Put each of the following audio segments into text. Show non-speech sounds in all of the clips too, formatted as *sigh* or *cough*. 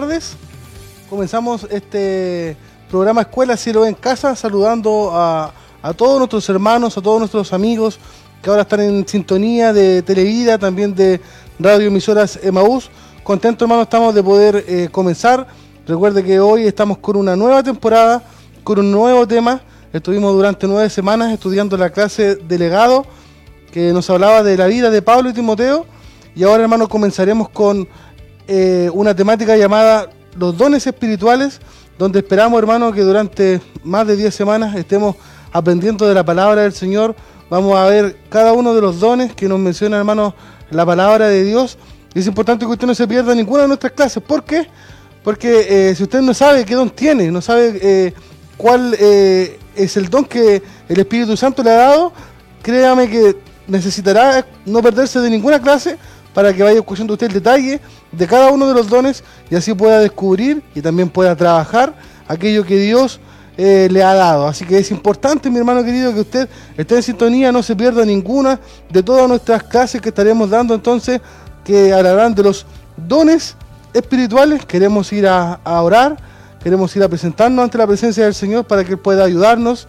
tardes. Comenzamos este programa Escuela Cielo en Casa saludando a, todos nuestros hermanos, a todos nuestros amigos que ahora están en sintonía de Televida, también de Radio Emisoras Emaús. Contento hermano estamos de poder eh, comenzar. Recuerde que hoy estamos con una nueva temporada, con un nuevo tema. Estuvimos durante nueve semanas estudiando la clase de legado que nos hablaba de la vida de Pablo y Timoteo. Y ahora hermano comenzaremos con eh, una temática llamada los dones espirituales, donde esperamos, hermano, que durante más de 10 semanas estemos aprendiendo de la palabra del Señor. Vamos a ver cada uno de los dones que nos menciona, hermano, la palabra de Dios. Es importante que usted no se pierda ninguna de nuestras clases. ¿Por qué? Porque eh, si usted no sabe qué don tiene, no sabe eh, cuál es el don que el Espíritu Santo le ha dado, créame que necesitará no perderse de ninguna clase para que vaya escuchando usted el detalle de cada uno de los dones y así pueda descubrir y también pueda trabajar aquello que Dios eh, le ha dado. Así que es importante, mi hermano querido, que usted esté en sintonía, no se pierda ninguna de todas nuestras clases que estaremos dando entonces, que hablarán de los dones espirituales. Queremos ir a, orar, queremos ir a presentarnos ante la presencia del Señor para que Él pueda ayudarnos,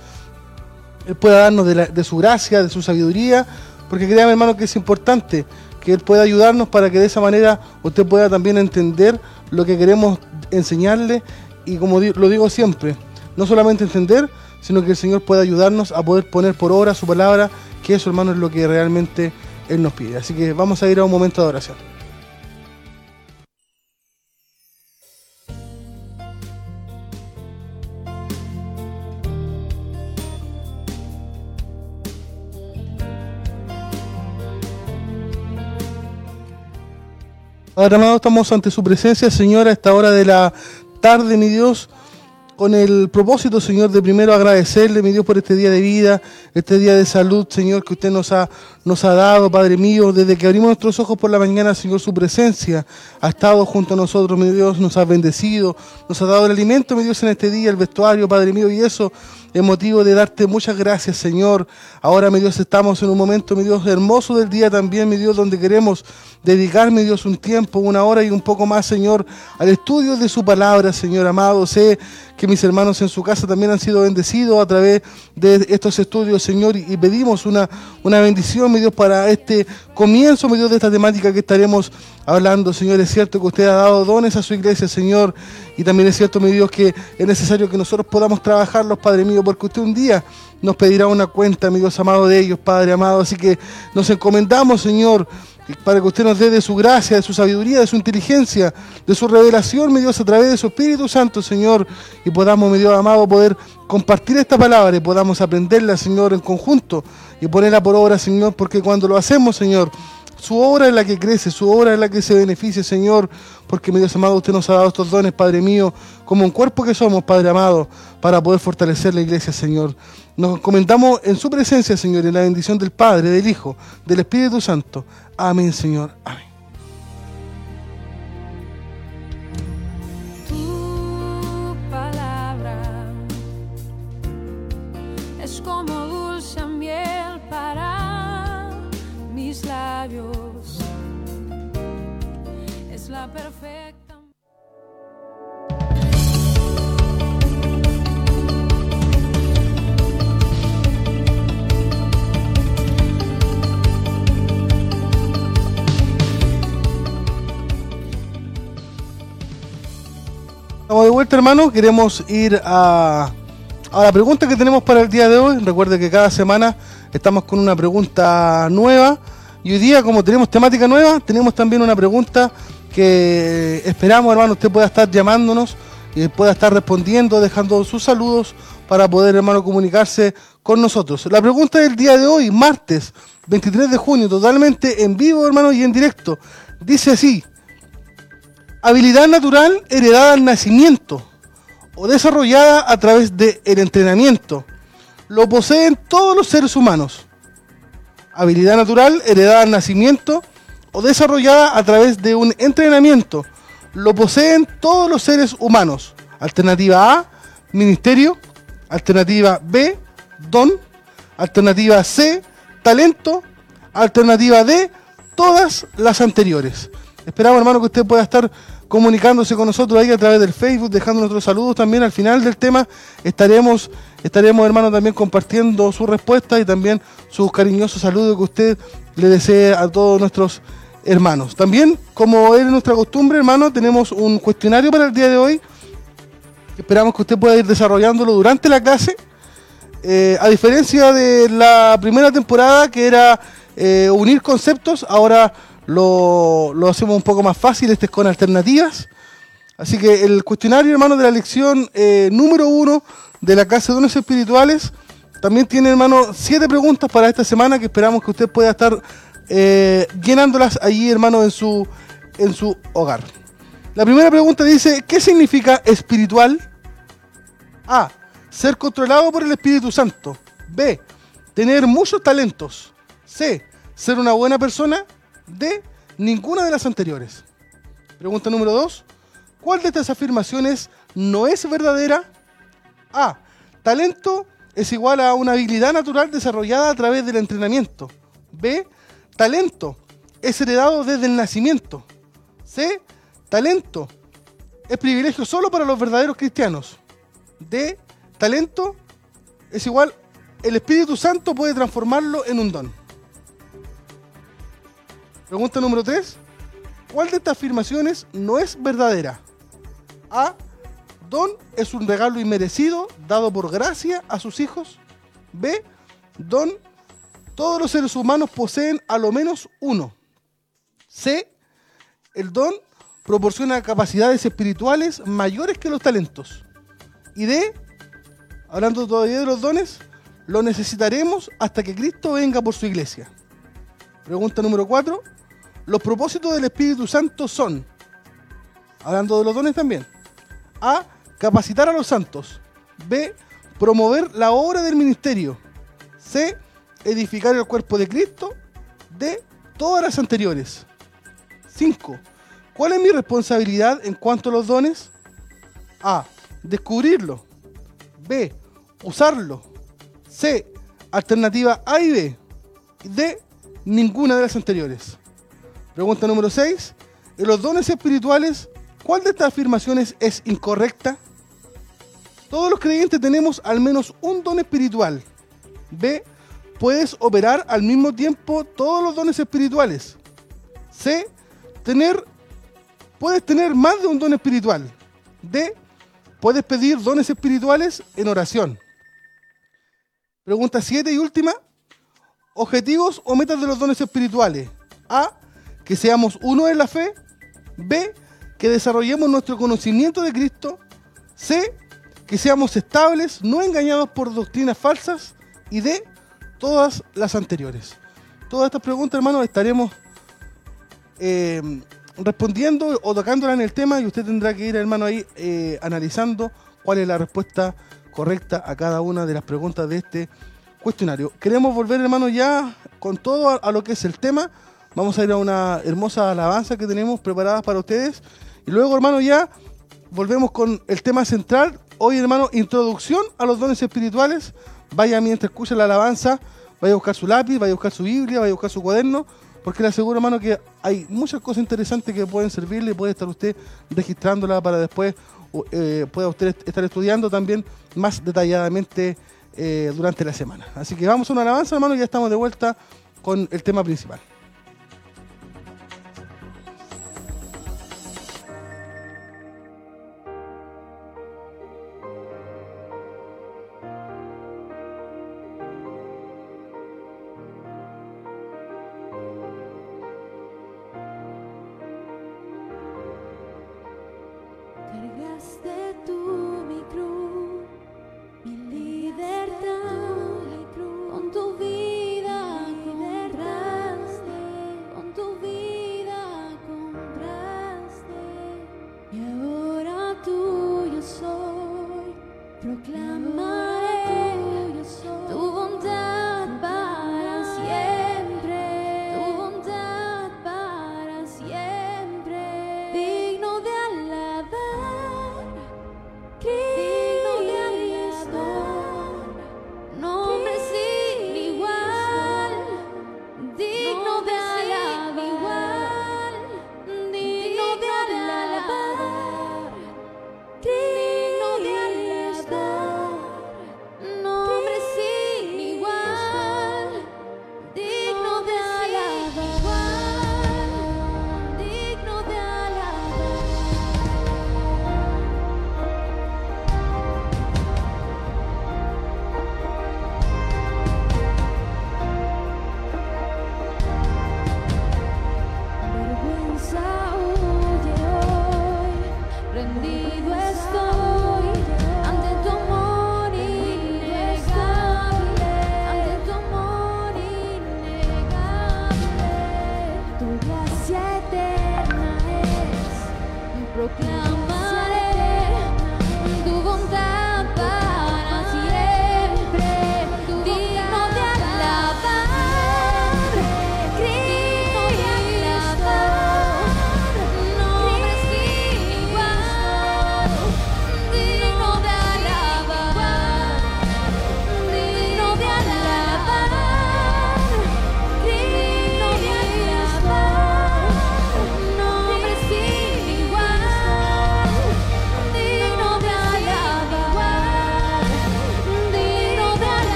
Él pueda darnos de, de su gracia, de su sabiduría, porque créame hermano que es importante que Él pueda ayudarnos para que de esa manera usted pueda también entender lo que queremos enseñarle y como lo digo siempre, no solamente entender, sino que el Señor pueda ayudarnos a poder poner por obra su palabra, que eso hermano es lo que realmente Él nos pide. Así que vamos a ir a un momento de oración. Ahora, amado, estamos ante su presencia, Señor, a esta hora de la tarde, mi Dios, con el propósito, Señor, de primero agradecerle, mi Dios, por este día de vida, este día de salud, Señor, que usted nos ha, nos ha dado, Padre mío, desde que abrimos nuestros ojos por la mañana, Señor, su presencia ha estado junto a nosotros, mi Dios, nos ha bendecido, nos ha dado el alimento, mi Dios, en este día, el vestuario, Padre mío, y eso es motivo de darte muchas gracias, Señor. Ahora, mi Dios, estamos en un momento, mi Dios, hermoso del día también, mi Dios, donde queremos dedicar, mi Dios, un tiempo, una hora y un poco más, Señor, al estudio de su palabra, Señor amado. Sé que mis hermanos en su casa también han sido bendecidos a través de estos estudios, Señor, y pedimos una, una bendición, mi Dios, para este comienzo, mi Dios, de esta temática que estaremos hablando, Señor. Es cierto que usted ha dado dones a su iglesia, Señor, y también es cierto, mi Dios, que es necesario que nosotros podamos trabajarlos, Padre mío, porque usted un día nos pedirá una cuenta, mi Dios amado, de ellos, Padre amado. Así que nos encomendamos, Señor, para que usted nos dé de su gracia, de su sabiduría, de su inteligencia, de su revelación, mi Dios, a través de su Espíritu Santo, Señor, y podamos, mi Dios amado, poder compartir esta palabra y podamos aprenderla, Señor, en conjunto y ponerla por obra, Señor, porque cuando lo hacemos, Señor, su obra es la que crece, su obra es la que se beneficia, Señor, porque, mi Dios amado, usted nos ha dado estos dones, Padre mío, como un cuerpo que somos, Padre amado, para poder fortalecer la iglesia, Señor. Nos comentamos en su presencia, Señor, en la bendición del Padre, del Hijo, del Espíritu Santo. Amén, Señor. Amén. Labios. Es la perfecta. Estamos de vuelta, hermano. Queremos ir a, la pregunta que tenemos para el día de hoy. Recuerde que cada semana estamos con una pregunta nueva. Y hoy día, como tenemos temática nueva, tenemos también una pregunta que esperamos, hermano, usted pueda estar llamándonos y pueda estar respondiendo, dejando sus saludos para poder, hermano, comunicarse con nosotros. La pregunta del día de hoy, martes 23 de junio, totalmente en vivo, hermano, y en directo. Dice así, habilidad natural heredada al nacimiento o desarrollada a través del entrenamiento. Lo poseen todos los seres humanos. Habilidad natural heredada al nacimiento o desarrollada a través de un entrenamiento. Lo poseen todos los seres humanos. Alternativa A, ministerio. Alternativa B, don. Alternativa C, talento. Alternativa D, todas las anteriores. Esperamos, hermano, que usted pueda estar comunicándose con nosotros ahí a través del Facebook, dejando nuestros saludos también al final del tema. Estaremos, estaremos hermanos también compartiendo su respuesta y también sus cariñosos saludos que usted le desee a todos nuestros hermanos. También, como es nuestra costumbre, hermanos, tenemos un cuestionario para el día de hoy. Esperamos que usted pueda ir desarrollándolo durante la clase. Eh, a diferencia de la primera temporada, que era eh, unir conceptos, ahora lo, lo hacemos un poco más fácil, este es con alternativas. Así que el cuestionario, hermano, de la lección eh, número uno de la clase de dones espirituales, también tiene, hermano, siete preguntas para esta semana que esperamos que usted pueda estar eh, llenándolas allí, hermano, en su, en su hogar. La primera pregunta dice, ¿qué significa espiritual? A. Ser controlado por el Espíritu Santo. B. Tener muchos talentos. C. Ser una buena persona. D. Ninguna de las anteriores. Pregunta número 2. ¿Cuál de estas afirmaciones no es verdadera? A. Talento es igual a una habilidad natural desarrollada a través del entrenamiento. B. Talento es heredado desde el nacimiento. C. Talento es privilegio solo para los verdaderos cristianos. D. Talento es igual, el Espíritu Santo puede transformarlo en un don. Pregunta número 3. ¿Cuál de estas afirmaciones no es verdadera? A. Don es un regalo inmerecido dado por gracia a sus hijos. B. Don. Todos los seres humanos poseen a lo menos uno. C. El don proporciona capacidades espirituales mayores que los talentos. Y D. Hablando todavía de los dones, lo necesitaremos hasta que Cristo venga por su iglesia. Pregunta número 4. Los propósitos del Espíritu Santo son, hablando de los dones también, A. Capacitar a los santos. B. Promover la obra del ministerio. C. Edificar el cuerpo de Cristo. D. Todas las anteriores. 5. ¿Cuál es mi responsabilidad en cuanto a los dones? A. Descubrirlo. B. Usarlo. C. Alternativa A y B. D. Ninguna de las anteriores. Pregunta número 6. En los dones espirituales, ¿cuál de estas afirmaciones es incorrecta? Todos los creyentes tenemos al menos un don espiritual. B. Puedes operar al mismo tiempo todos los dones espirituales. C. Tener, puedes tener más de un don espiritual. D. Puedes pedir dones espirituales en oración. Pregunta 7 y última. Objetivos o metas de los dones espirituales. A. Que seamos uno en la fe. B. Que desarrollemos nuestro conocimiento de Cristo. C. Que seamos estables, no engañados por doctrinas falsas. Y D. Todas las anteriores. Todas estas preguntas, hermanos, estaremos eh, respondiendo o tocándola en el tema y usted tendrá que ir, hermano, ahí eh, analizando cuál es la respuesta correcta a cada una de las preguntas de este cuestionario. Queremos volver, hermano, ya con todo a, a lo que es el tema. Vamos a ir a una hermosa alabanza que tenemos preparadas para ustedes. Y luego, hermano, ya volvemos con el tema central. Hoy, hermano, introducción a los dones espirituales. Vaya mientras escucha la alabanza, vaya a buscar su lápiz, vaya a buscar su Biblia, vaya a buscar su cuaderno, porque le aseguro, hermano, que hay muchas cosas interesantes que pueden servirle, puede estar usted registrándola para después eh, pueda usted estar estudiando también más detalladamente eh, durante la semana. Así que vamos a una alabanza, hermano, y ya estamos de vuelta con el tema principal.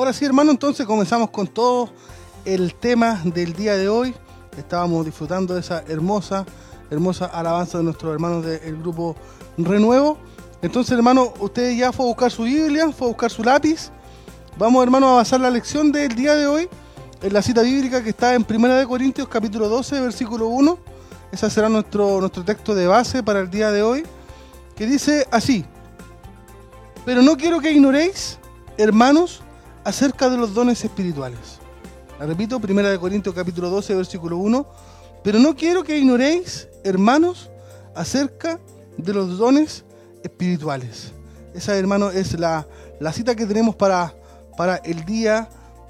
Ahora sí, hermano, entonces comenzamos con todo el tema del día de hoy. Estábamos disfrutando de esa hermosa, hermosa alabanza de nuestros hermanos del grupo Renuevo. Entonces, hermano, usted ya fue a buscar su Biblia, fue a buscar su lápiz. Vamos, hermano, a basar la lección del día de hoy en la cita bíblica que está en 1 de Corintios capítulo 12, versículo 1. Ese será nuestro, nuestro texto de base para el día de hoy, que dice así. Pero no quiero que ignoréis, hermanos, acerca de los dones espirituales. La repito, 1 de Corintios capítulo 12, versículo 1. Pero no quiero que ignoréis, hermanos, acerca de los dones espirituales. Esa, hermano, es la, la cita que tenemos para, para el día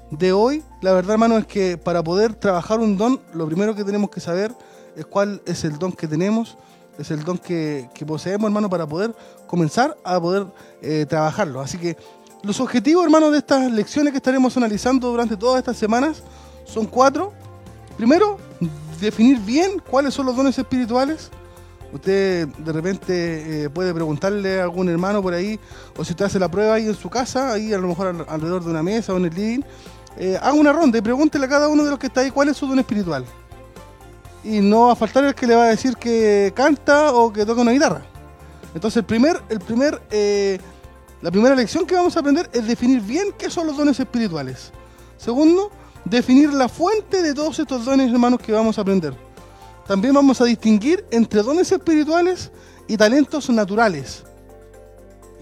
de hoy. La verdad, hermano, es que para poder trabajar un don, lo primero que tenemos que saber es cuál es el don que tenemos, es el don que, que poseemos, hermano, para poder comenzar a poder eh, trabajarlo. Así que los objetivos, hermano, de estas lecciones que estaremos analizando durante todas estas semanas son cuatro. Primero, definir bien cuáles son los dones espirituales. Usted de repente eh, puede preguntarle a algún hermano por ahí, o si usted hace la prueba ahí en su casa, ahí a lo mejor al- alrededor de una mesa o en el living, eh, haga una ronda y pregúntele a cada uno de los que está ahí cuál es su don espiritual. Y no va a faltar el que le va a decir que canta o que toca una guitarra. Entonces el primer, el primer, eh, la primera lección que vamos a aprender es definir bien qué son los dones espirituales. Segundo, definir la fuente de todos estos dones, hermanos, que vamos a aprender. También vamos a distinguir entre dones espirituales y talentos naturales.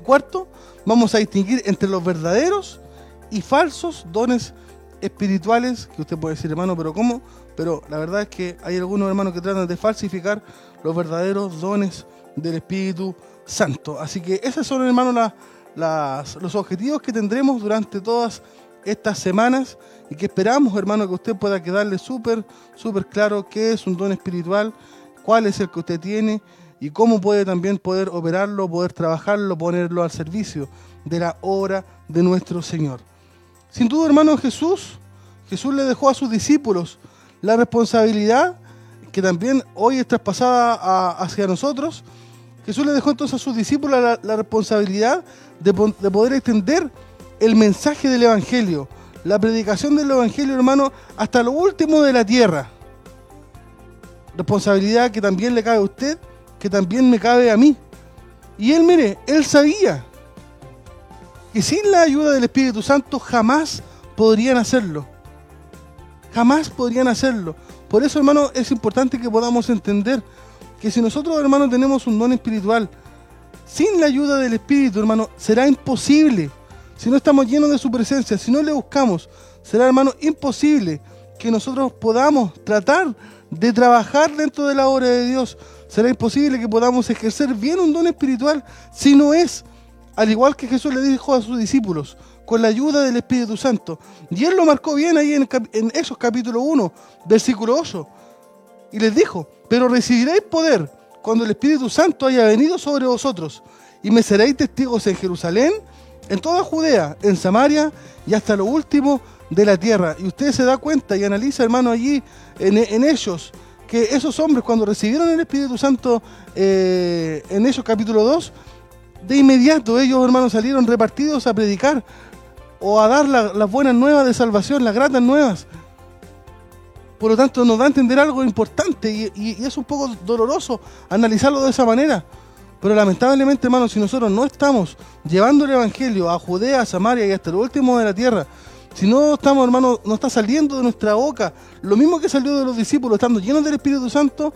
Cuarto, vamos a distinguir entre los verdaderos y falsos dones espirituales, que usted puede decir, hermano, pero ¿cómo? Pero la verdad es que hay algunos hermanos que tratan de falsificar los verdaderos dones del Espíritu Santo. Así que esos son, hermanos, los objetivos que tendremos durante todas estas semanas y que esperamos, hermano, que usted pueda quedarle súper, súper claro qué es un don espiritual, cuál es el que usted tiene y cómo puede también poder operarlo, poder trabajarlo, ponerlo al servicio de la obra de nuestro Señor. Sin duda, hermano Jesús, Jesús le dejó a sus discípulos la responsabilidad que también hoy es traspasada hacia nosotros. Jesús le dejó entonces a sus discípulos la, responsabilidad de, de poder extender el mensaje del Evangelio, la predicación del Evangelio, hermano, hasta lo último de la tierra. Responsabilidad que también le cabe a usted, que también me cabe a mí. Y él, mire, él sabía que sin la ayuda del Espíritu Santo jamás podrían hacerlo. Jamás podrían hacerlo. Por eso, hermano, es importante que podamos entender que si nosotros, hermano, tenemos un don espiritual, sin la ayuda del Espíritu, hermano, será imposible si no estamos llenos de su presencia, si no le buscamos, será, hermano, imposible que nosotros podamos tratar de trabajar dentro de la obra de Dios. Será imposible que podamos ejercer bien un don espiritual si no es, al igual que Jesús le dijo a sus discípulos, con la ayuda del Espíritu Santo. Y él lo marcó bien ahí en, en esos capítulo 1, versículo 8. Y les dijo, pero recibiréis poder cuando el Espíritu Santo haya venido sobre vosotros y me seréis testigos en Jerusalén, en toda Judea, en Samaria y hasta lo último de la tierra. Y usted se da cuenta y analiza, hermano, allí en, ellos, que esos hombres cuando recibieron el Espíritu Santo eh, en ellos capítulo 2, de inmediato ellos, hermanos, salieron repartidos a predicar o a dar las buenas nuevas de salvación, las gratas nuevas. Por lo tanto, nos da a entender algo importante y, es un poco doloroso analizarlo de esa manera. Pero lamentablemente, hermanos, si nosotros no estamos llevando el Evangelio a Judea, a Samaria y hasta lo último de la tierra, si no estamos, hermanos, no está saliendo de nuestra boca lo mismo que salió de los discípulos, estando llenos del Espíritu Santo,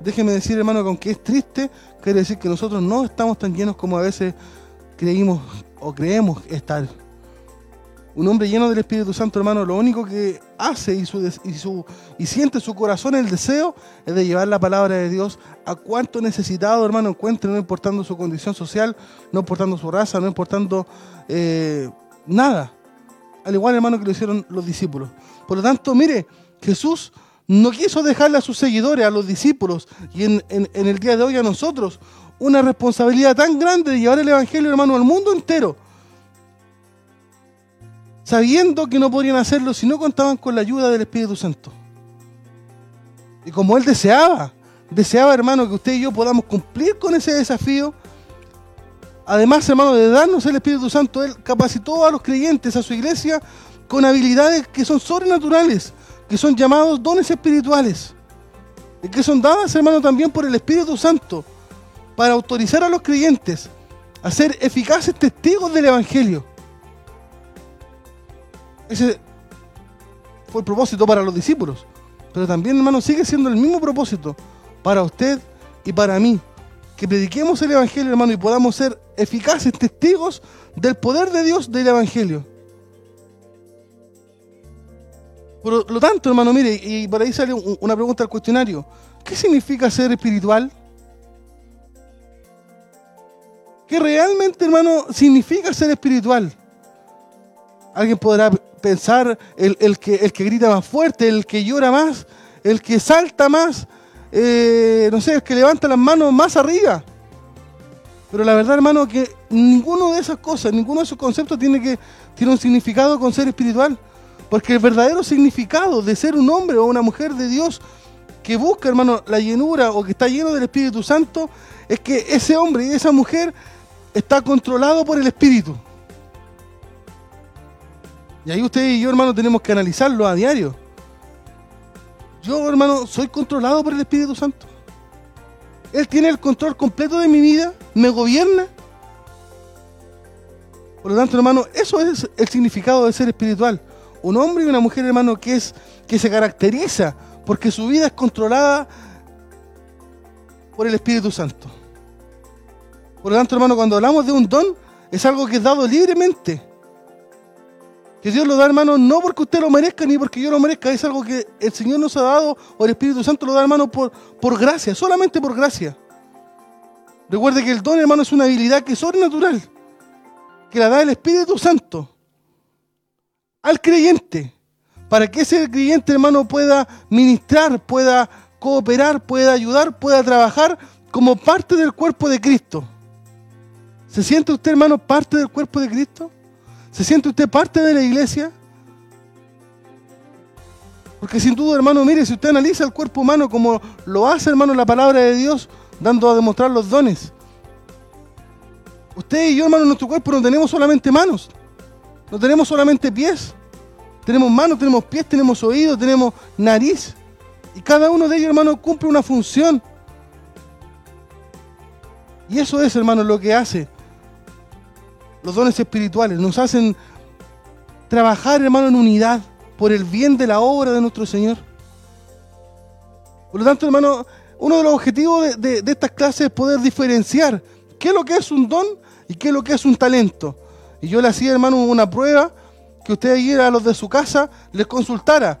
déjeme decir, hermano, que aunque es triste, quiere decir que nosotros no estamos tan llenos como a veces creímos o creemos estar. Un hombre lleno del Espíritu Santo, hermano, lo único que hace y, su, y, su, y siente su corazón el deseo es de llevar la palabra de Dios a cuanto necesitado, hermano, encuentre, no importando su condición social, no importando su raza, no importando eh, nada. Al igual, hermano, que lo hicieron los discípulos. Por lo tanto, mire, Jesús no quiso dejarle a sus seguidores, a los discípulos, y en, en el día de hoy a nosotros, una responsabilidad tan grande de llevar el Evangelio, hermano, al mundo entero sabiendo que no podrían hacerlo si no contaban con la ayuda del Espíritu Santo. Y como Él deseaba, deseaba, hermano, que usted y yo podamos cumplir con ese desafío, además, hermano, de darnos el Espíritu Santo, Él capacitó a los creyentes, a su iglesia, con habilidades que son sobrenaturales, que son llamados dones espirituales, y que son dadas, hermano, también por el Espíritu Santo, para autorizar a los creyentes a ser eficaces testigos del Evangelio. Ese fue el propósito para los discípulos. Pero también, hermano, sigue siendo el mismo propósito para usted y para mí. Que prediquemos el Evangelio, hermano, y podamos ser eficaces testigos del poder de Dios del Evangelio. Por lo tanto, hermano, mire, y por ahí sale una pregunta al cuestionario. ¿Qué significa ser espiritual? ¿Qué realmente, hermano, significa ser espiritual? Alguien podrá pensar el, que, el que grita más fuerte, el que llora más, el que salta más, eh, no sé, el que levanta las manos más arriba. Pero la verdad, hermano, que ninguno de esas cosas, ninguno de esos conceptos tiene, que, tiene un significado con ser espiritual. Porque el verdadero significado de ser un hombre o una mujer de Dios que busca, hermano, la llenura o que está lleno del Espíritu Santo, es que ese hombre y esa mujer está controlado por el Espíritu. Y ahí usted y yo, hermano, tenemos que analizarlo a diario. Yo, hermano, soy controlado por el Espíritu Santo. Él tiene el control completo de mi vida, me gobierna. Por lo tanto, hermano, eso es el significado de ser espiritual. Un hombre y una mujer, hermano, que es que se caracteriza porque su vida es controlada por el Espíritu Santo. Por lo tanto, hermano, cuando hablamos de un don, es algo que es dado libremente. Que Dios lo da, hermano, no porque usted lo merezca ni porque yo lo merezca, es algo que el Señor nos ha dado o el Espíritu Santo lo da, hermano, por, por gracia, solamente por gracia. Recuerde que el don, hermano, es una habilidad que es sobrenatural, que la da el Espíritu Santo al creyente, para que ese creyente, hermano, pueda ministrar, pueda cooperar, pueda ayudar, pueda trabajar como parte del cuerpo de Cristo. ¿Se siente usted, hermano, parte del cuerpo de Cristo? ¿Se siente usted parte de la iglesia? Porque sin duda, hermano, mire, si usted analiza el cuerpo humano como lo hace, hermano, la palabra de Dios, dando a demostrar los dones. Usted y yo, hermano, en nuestro cuerpo no tenemos solamente manos, no tenemos solamente pies. Tenemos manos, tenemos pies, tenemos oídos, tenemos nariz. Y cada uno de ellos, hermano, cumple una función. Y eso es, hermano, lo que hace los dones espirituales. Nos hacen trabajar, hermano, en unidad por el bien de la obra de nuestro Señor. Por lo tanto, hermano, uno de los objetivos de, estas clases es poder diferenciar qué es lo que es un don y qué es lo que es un talento. Y yo le hacía, hermano, una prueba que usted ahí a los de su casa les consultara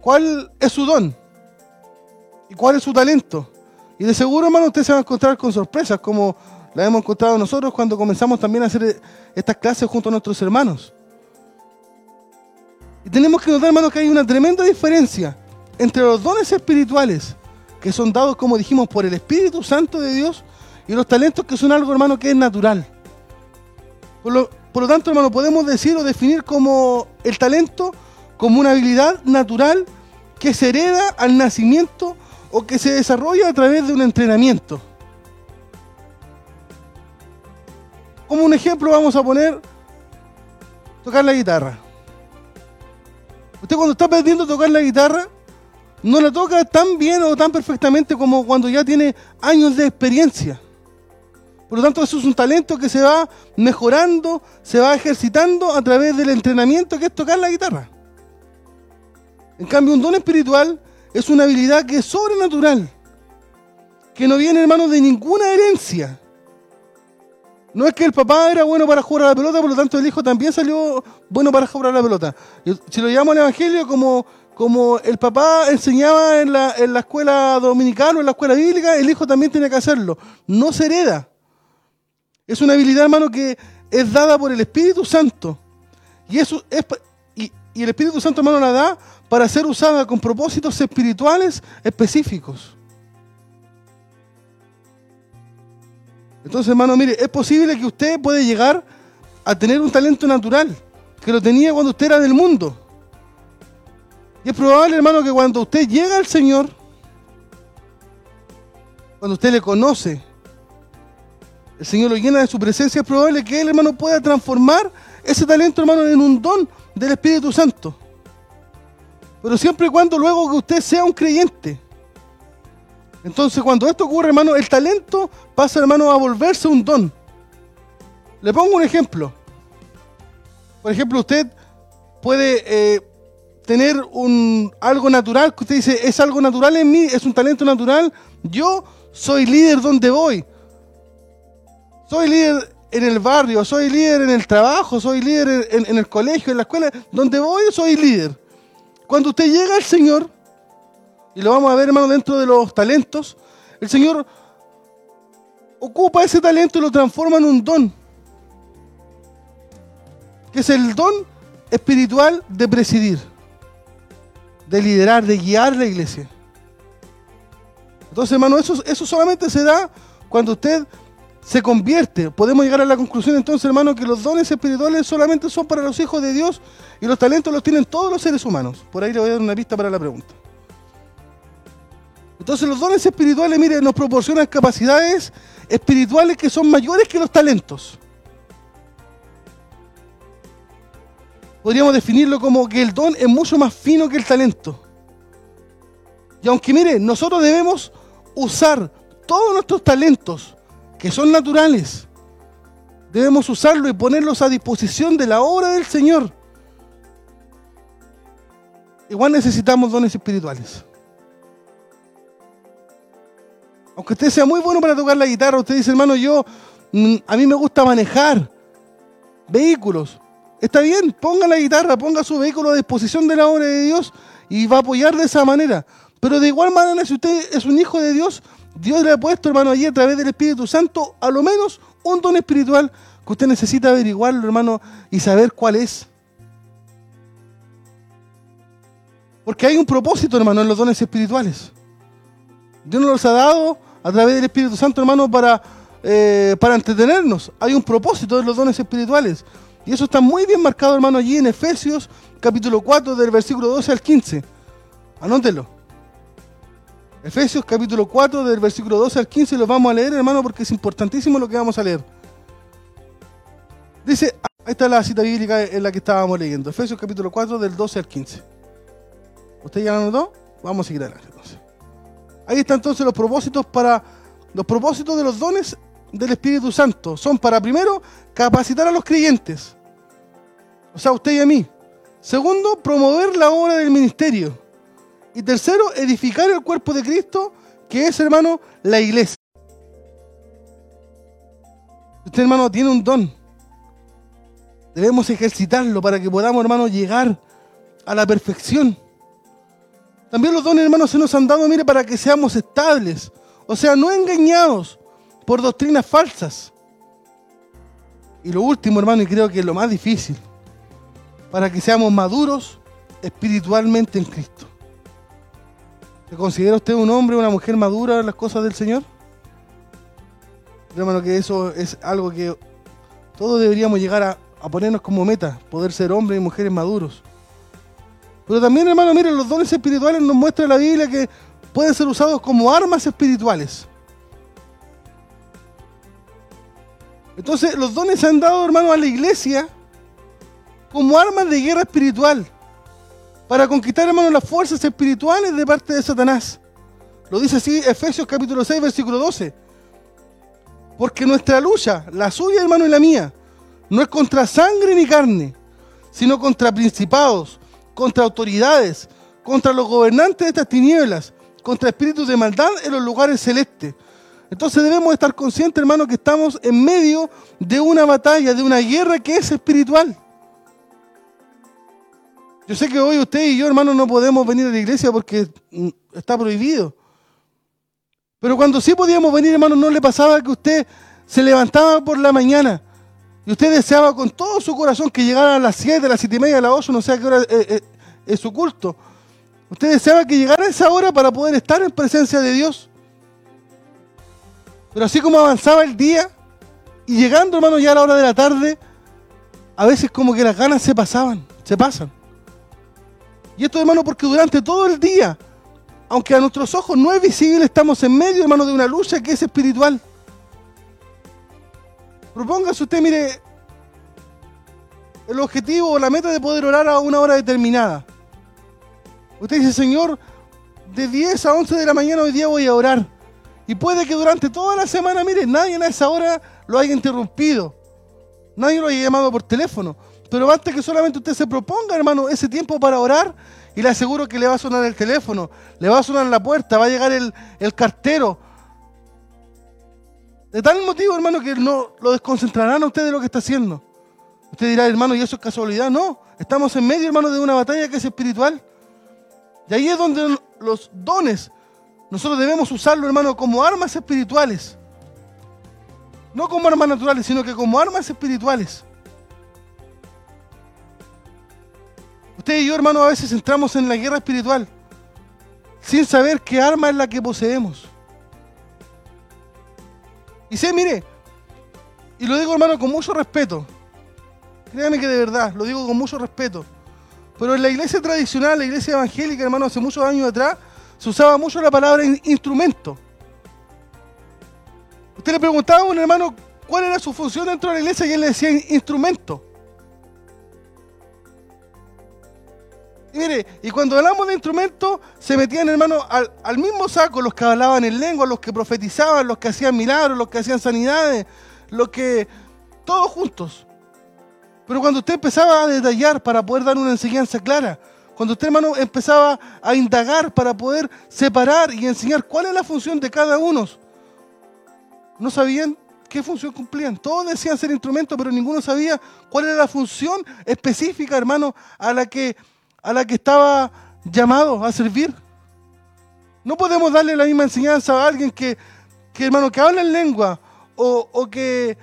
cuál es su don y cuál es su talento. Y de seguro, hermano, usted se va a encontrar con sorpresas como la hemos encontrado nosotros cuando comenzamos también a hacer estas clases junto a nuestros hermanos. Y tenemos que notar, hermanos, que hay una tremenda diferencia entre los dones espirituales, que son dados, como dijimos, por el Espíritu Santo de Dios, y los talentos que son algo, hermano, que es natural. Por lo tanto, hermano, podemos decir o definir como el talento como una habilidad natural que se hereda al nacimiento o que se desarrolla a través de un entrenamiento. Como un ejemplo vamos a poner tocar la guitarra. Usted cuando está aprendiendo a tocar la guitarra, no la toca tan bien o tan perfectamente como cuando ya tiene años de experiencia. Por lo tanto, eso es un talento que se va mejorando, se va ejercitando a través del entrenamiento que es tocar la guitarra. En cambio, un don espiritual es una habilidad que es sobrenatural, que no viene, hermano, de ninguna herencia. No es que el papá era bueno para jugar la pelota, por lo tanto el hijo también salió bueno para jugar la pelota. Si lo llamamos al Evangelio, como, como el papá enseñaba en la, en la escuela dominicana o en la escuela bíblica, el hijo también tiene que hacerlo. No se hereda. Es una habilidad, hermano, que es dada por el Espíritu Santo. Y, eso es, y, y el Espíritu Santo, hermano, la da para ser usada con propósitos espirituales específicos. Entonces, hermano, mire, es posible que usted puede llegar a tener un talento natural, que lo tenía cuando usted era del mundo. Y es probable, hermano, que cuando usted llega al Señor, cuando usted le conoce, el Señor lo llena de su presencia, es probable que Él, hermano, pueda transformar ese talento, hermano, en un don del Espíritu Santo. Pero siempre y cuando luego que usted sea un creyente. Entonces, cuando esto ocurre, hermano, el talento pasa, hermano, a volverse un don. Le pongo un ejemplo. Por ejemplo, usted puede eh, tener un, algo natural que usted dice, es algo natural en mí, es un talento natural. Yo soy líder donde voy. Soy líder en el barrio, soy líder en el trabajo, soy líder en, en el colegio, en la escuela. Donde voy, soy líder. Cuando usted llega al Señor, y lo vamos a ver, hermano, dentro de los talentos, el Señor ocupa ese talento y lo transforma en un don. Que es el don espiritual de presidir, de liderar, de guiar la iglesia. Entonces, hermano, eso, eso solamente se da cuando usted se convierte. Podemos llegar a la conclusión entonces, hermano, que los dones espirituales solamente son para los hijos de Dios y los talentos los tienen todos los seres humanos. Por ahí le voy a dar una pista para la pregunta. Entonces los dones espirituales, mire, nos proporcionan capacidades espirituales que son mayores que los talentos. Podríamos definirlo como que el don es mucho más fino que el talento. Y aunque mire, nosotros debemos usar todos nuestros talentos, que son naturales, debemos usarlos y ponerlos a disposición de la obra del Señor. Igual necesitamos dones espirituales. Aunque usted sea muy bueno para tocar la guitarra, usted dice, hermano, yo mm, a mí me gusta manejar vehículos. Está bien, ponga la guitarra, ponga su vehículo a disposición de la obra de Dios y va a apoyar de esa manera. Pero de igual manera, si usted es un hijo de Dios, Dios le ha puesto, hermano, allí a través del Espíritu Santo, a lo menos un don espiritual que usted necesita averiguarlo, hermano, y saber cuál es. Porque hay un propósito, hermano, en los dones espirituales. Dios nos los ha dado a través del Espíritu Santo, hermano, para, eh, para entretenernos. Hay un propósito en los dones espirituales. Y eso está muy bien marcado, hermano, allí en Efesios capítulo 4, del versículo 12 al 15. Anótelo. Efesios capítulo 4, del versículo 12 al 15, lo vamos a leer, hermano, porque es importantísimo lo que vamos a leer. Dice, ahí está la cita bíblica en la que estábamos leyendo. Efesios capítulo 4, del 12 al 15. ¿Usted ya lo anotó? Vamos a seguir adelante entonces. Ahí están entonces los propósitos para los propósitos de los dones del Espíritu Santo. Son para primero capacitar a los creyentes. O sea, usted y a mí. Segundo, promover la obra del ministerio. Y tercero, edificar el cuerpo de Cristo, que es, hermano, la iglesia. Usted, hermano, tiene un don. Debemos ejercitarlo para que podamos, hermano, llegar a la perfección. También los dones, hermanos, se nos han dado, mire, para que seamos estables. O sea, no engañados por doctrinas falsas. Y lo último, hermano, y creo que es lo más difícil, para que seamos maduros espiritualmente en Cristo. ¿Se considera usted un hombre o una mujer madura en las cosas del Señor? Hermano, que eso es algo que todos deberíamos llegar a, a ponernos como meta, poder ser hombres y mujeres maduros. Pero también, hermano, miren, los dones espirituales nos muestra la Biblia que pueden ser usados como armas espirituales. Entonces, los dones se han dado, hermano, a la iglesia como armas de guerra espiritual para conquistar, hermano, las fuerzas espirituales de parte de Satanás. Lo dice así Efesios capítulo 6, versículo 12. Porque nuestra lucha, la suya, hermano, y la mía, no es contra sangre ni carne, sino contra principados, contra autoridades, contra los gobernantes de estas tinieblas, contra espíritus de maldad en los lugares celestes. Entonces debemos estar conscientes, hermano, que estamos en medio de una batalla, de una guerra que es espiritual. Yo sé que hoy usted y yo, hermano, no podemos venir a la iglesia porque mm, está prohibido. Pero cuando sí podíamos venir, hermano, no le pasaba que usted se levantaba por la mañana y usted deseaba con todo su corazón que llegara a las 7, a las 7 y media, a las 8, no sé a qué hora eh, eh, es su culto. Usted deseaba que llegara esa hora para poder estar en presencia de Dios. Pero así como avanzaba el día, y llegando, hermano, ya a la hora de la tarde, a veces como que las ganas se pasaban, se pasan. Y esto, hermano, porque durante todo el día, aunque a nuestros ojos no es visible, estamos en medio, hermano, de una lucha que es espiritual. Propóngase usted, mire, el objetivo o la meta de poder orar a una hora determinada. Usted dice, Señor, de 10 a 11 de la mañana hoy día voy a orar. Y puede que durante toda la semana, mire, nadie a esa hora lo haya interrumpido. Nadie lo haya llamado por teléfono. Pero basta que solamente usted se proponga, hermano, ese tiempo para orar y le aseguro que le va a sonar el teléfono, le va a sonar la puerta, va a llegar el, el cartero, de tal motivo, hermano, que no lo desconcentrarán a usted de lo que está haciendo. Usted dirá, hermano, ¿y eso es casualidad? No, estamos en medio, hermano, de una batalla que es espiritual. Y ahí es donde los dones, nosotros debemos usarlo, hermano, como armas espirituales. No como armas naturales, sino que como armas espirituales. Usted y yo, hermano, a veces entramos en la guerra espiritual sin saber qué arma es la que poseemos. Y sé, mire, y lo digo hermano con mucho respeto, créame que de verdad, lo digo con mucho respeto, pero en la iglesia tradicional, la iglesia evangélica, hermano, hace muchos años atrás, se usaba mucho la palabra instrumento. Usted le preguntaba a un hermano cuál era su función dentro de la iglesia y él le decía instrumento. Y mire, y cuando hablamos de instrumentos, se metían, hermano, al, al, mismo saco los que hablaban en lengua, los que profetizaban, los que hacían milagros, los que hacían sanidades, los que. todos juntos. Pero cuando usted empezaba a detallar para poder dar una enseñanza clara, cuando usted, hermano, empezaba a indagar para poder separar y enseñar cuál es la función de cada uno, no sabían qué función cumplían. Todos decían ser instrumentos, pero ninguno sabía cuál era la función específica, hermano, a la que, a la que estaba llamado a servir. No podemos darle la misma enseñanza a alguien que, que hermano, que habla en lengua o, o, que,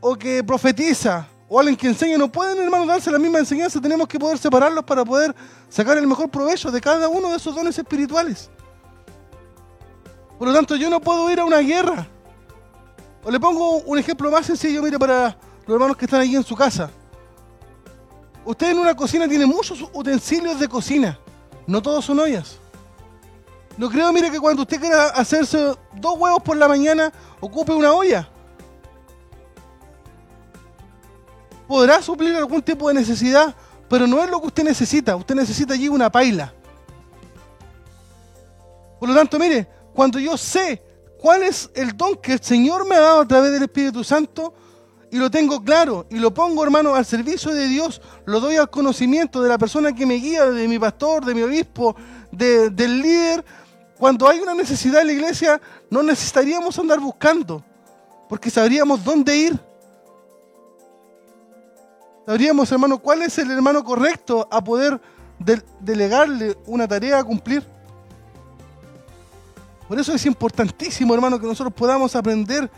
o que profetiza o alguien que enseña. No pueden, hermano, darse la misma enseñanza. Tenemos que poder separarlos para poder sacar el mejor provecho de cada uno de esos dones espirituales. Por lo tanto, yo no puedo ir a una guerra. O le pongo un ejemplo más sencillo, mire, para los hermanos que están ahí en su casa. Usted en una cocina tiene muchos utensilios de cocina. No todos son ollas. No creo, mire, que cuando usted quiera hacerse dos huevos por la mañana, ocupe una olla. Podrá suplir algún tipo de necesidad, pero no es lo que usted necesita. Usted necesita allí una paila. Por lo tanto, mire, cuando yo sé cuál es el don que el Señor me ha dado a través del Espíritu Santo y lo tengo claro y lo pongo, hermano, al servicio de Dios, lo doy al conocimiento de la persona que me guía, de mi pastor, de mi obispo, del líder. Cuando hay una necesidad en la iglesia, no necesitaríamos andar buscando, porque sabríamos dónde ir. Sabríamos, hermano, cuál es el hermano correcto a poder delegarle una tarea a cumplir. Por eso es importantísimo, hermano, que nosotros podamos aprender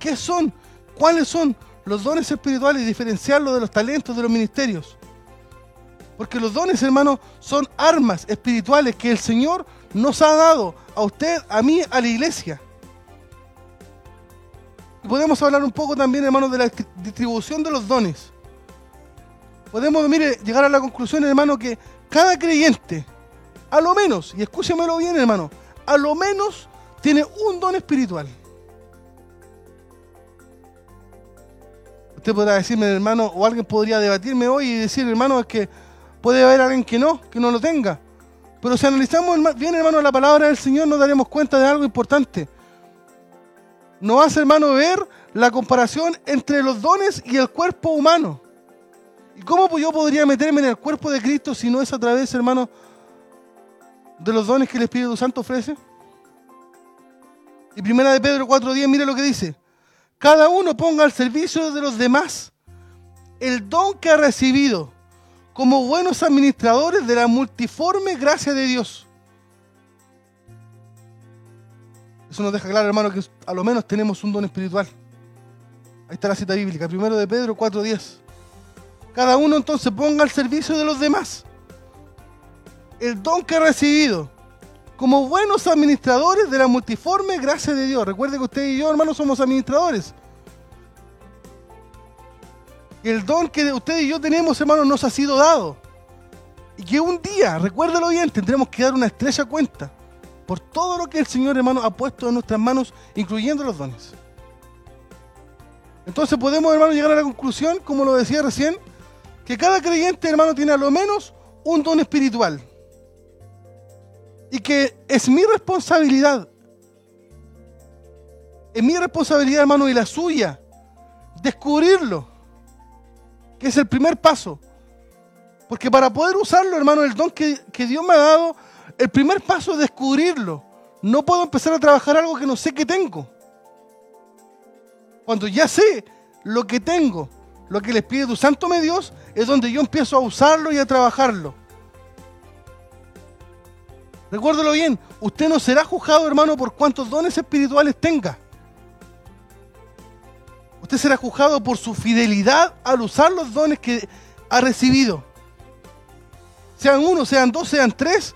qué son, cuáles son los dones espirituales y diferenciarlos de los talentos de los ministerios. Porque los dones, hermano, son armas espirituales que el Señor nos ha dado a usted, a mí, a la iglesia. Podemos hablar un poco también, hermano, de la distribución de los dones. Podemos, mire, llegar a la conclusión, hermano, que cada creyente, a lo menos, y escúchemelo bien, hermano, a lo menos tiene un don espiritual. Podrá decirme, hermano, o alguien podría debatirme hoy y decir, hermano, es que puede haber alguien que no, que no lo tenga. Pero si analizamos bien, hermano, la palabra del Señor, nos daremos cuenta de algo importante. No hace, hermano, ver la comparación entre los dones y el cuerpo humano. ¿Y cómo yo podría meterme en el cuerpo de Cristo si no es a través, hermano, de los dones que el Espíritu Santo ofrece? Y primera de Pedro 4.10, mire lo que dice. Cada uno ponga al servicio de los demás el don que ha recibido como buenos administradores de la multiforme gracia de Dios. Eso nos deja claro, hermano, que a lo menos tenemos un don espiritual. Ahí está la cita bíblica, primero de Pedro 4.10. Cada uno entonces ponga al servicio de los demás el don que ha recibido como buenos administradores de la multiforme gracia de Dios. Recuerde que usted y yo, hermanos, somos administradores. El don que usted y yo tenemos, hermanos, nos ha sido dado. Y que un día, recuérdelo bien, tendremos que dar una estrecha cuenta por todo lo que el Señor, hermano, ha puesto en nuestras manos, incluyendo los dones. Entonces podemos, hermano, llegar a la conclusión, como lo decía recién, que cada creyente, hermano, tiene a lo menos un don espiritual. Y que es mi responsabilidad, es mi responsabilidad, hermano, y la suya, descubrirlo, que es el primer paso. Porque para poder usarlo, hermano, el don que, Dios me ha dado, el primer paso es descubrirlo. No puedo empezar a trabajar algo que no sé que tengo. Cuando ya sé lo que tengo, lo que el Espíritu Santo me dio, es donde yo empiezo a usarlo y a trabajarlo. Recuérdelo bien, usted no será juzgado, hermano, por cuántos dones espirituales tenga. Usted será juzgado por su fidelidad al usar los dones que ha recibido. Sean uno, sean dos, sean tres,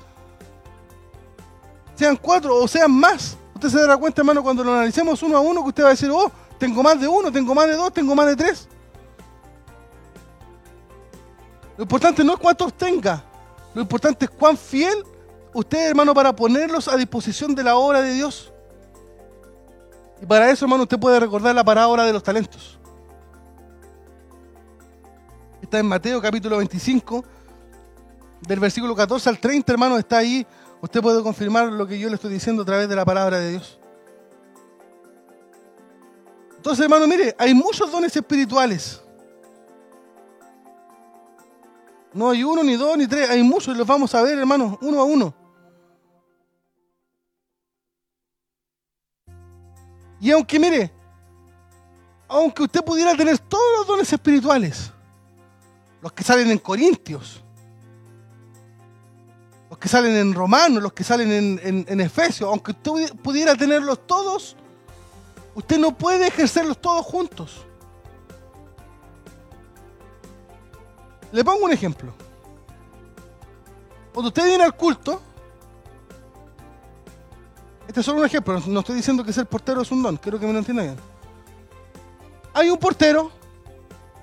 sean cuatro o sean más. Usted se dará cuenta, hermano, cuando lo analicemos uno a uno, que usted va a decir, oh, tengo más de uno, tengo más de dos, tengo más de tres. Lo importante no es cuántos tenga, lo importante es cuán fiel usted, hermano, para ponerlos a disposición de la obra de Dios. Y para eso, hermano, usted puede recordar la parábola de los talentos. Está en Mateo capítulo 25, del versículo 14 al 30, hermano, está ahí. Usted puede confirmar lo que yo le estoy diciendo a través de la palabra de Dios. Entonces, hermano, mire, hay muchos dones espirituales. No hay uno, ni dos, ni tres, hay muchos y los vamos a ver, hermano, uno a uno. Y aunque mire, aunque usted pudiera tener todos los dones espirituales, los que salen en Corintios, los que salen en Romanos, los que salen en, Efesios, aunque usted pudiera tenerlos todos, usted no puede ejercerlos todos juntos. Le pongo un ejemplo. Cuando usted viene al culto, este es solo un ejemplo, no estoy diciendo que ser portero es un don, quiero que me lo entienda bien. Hay un portero,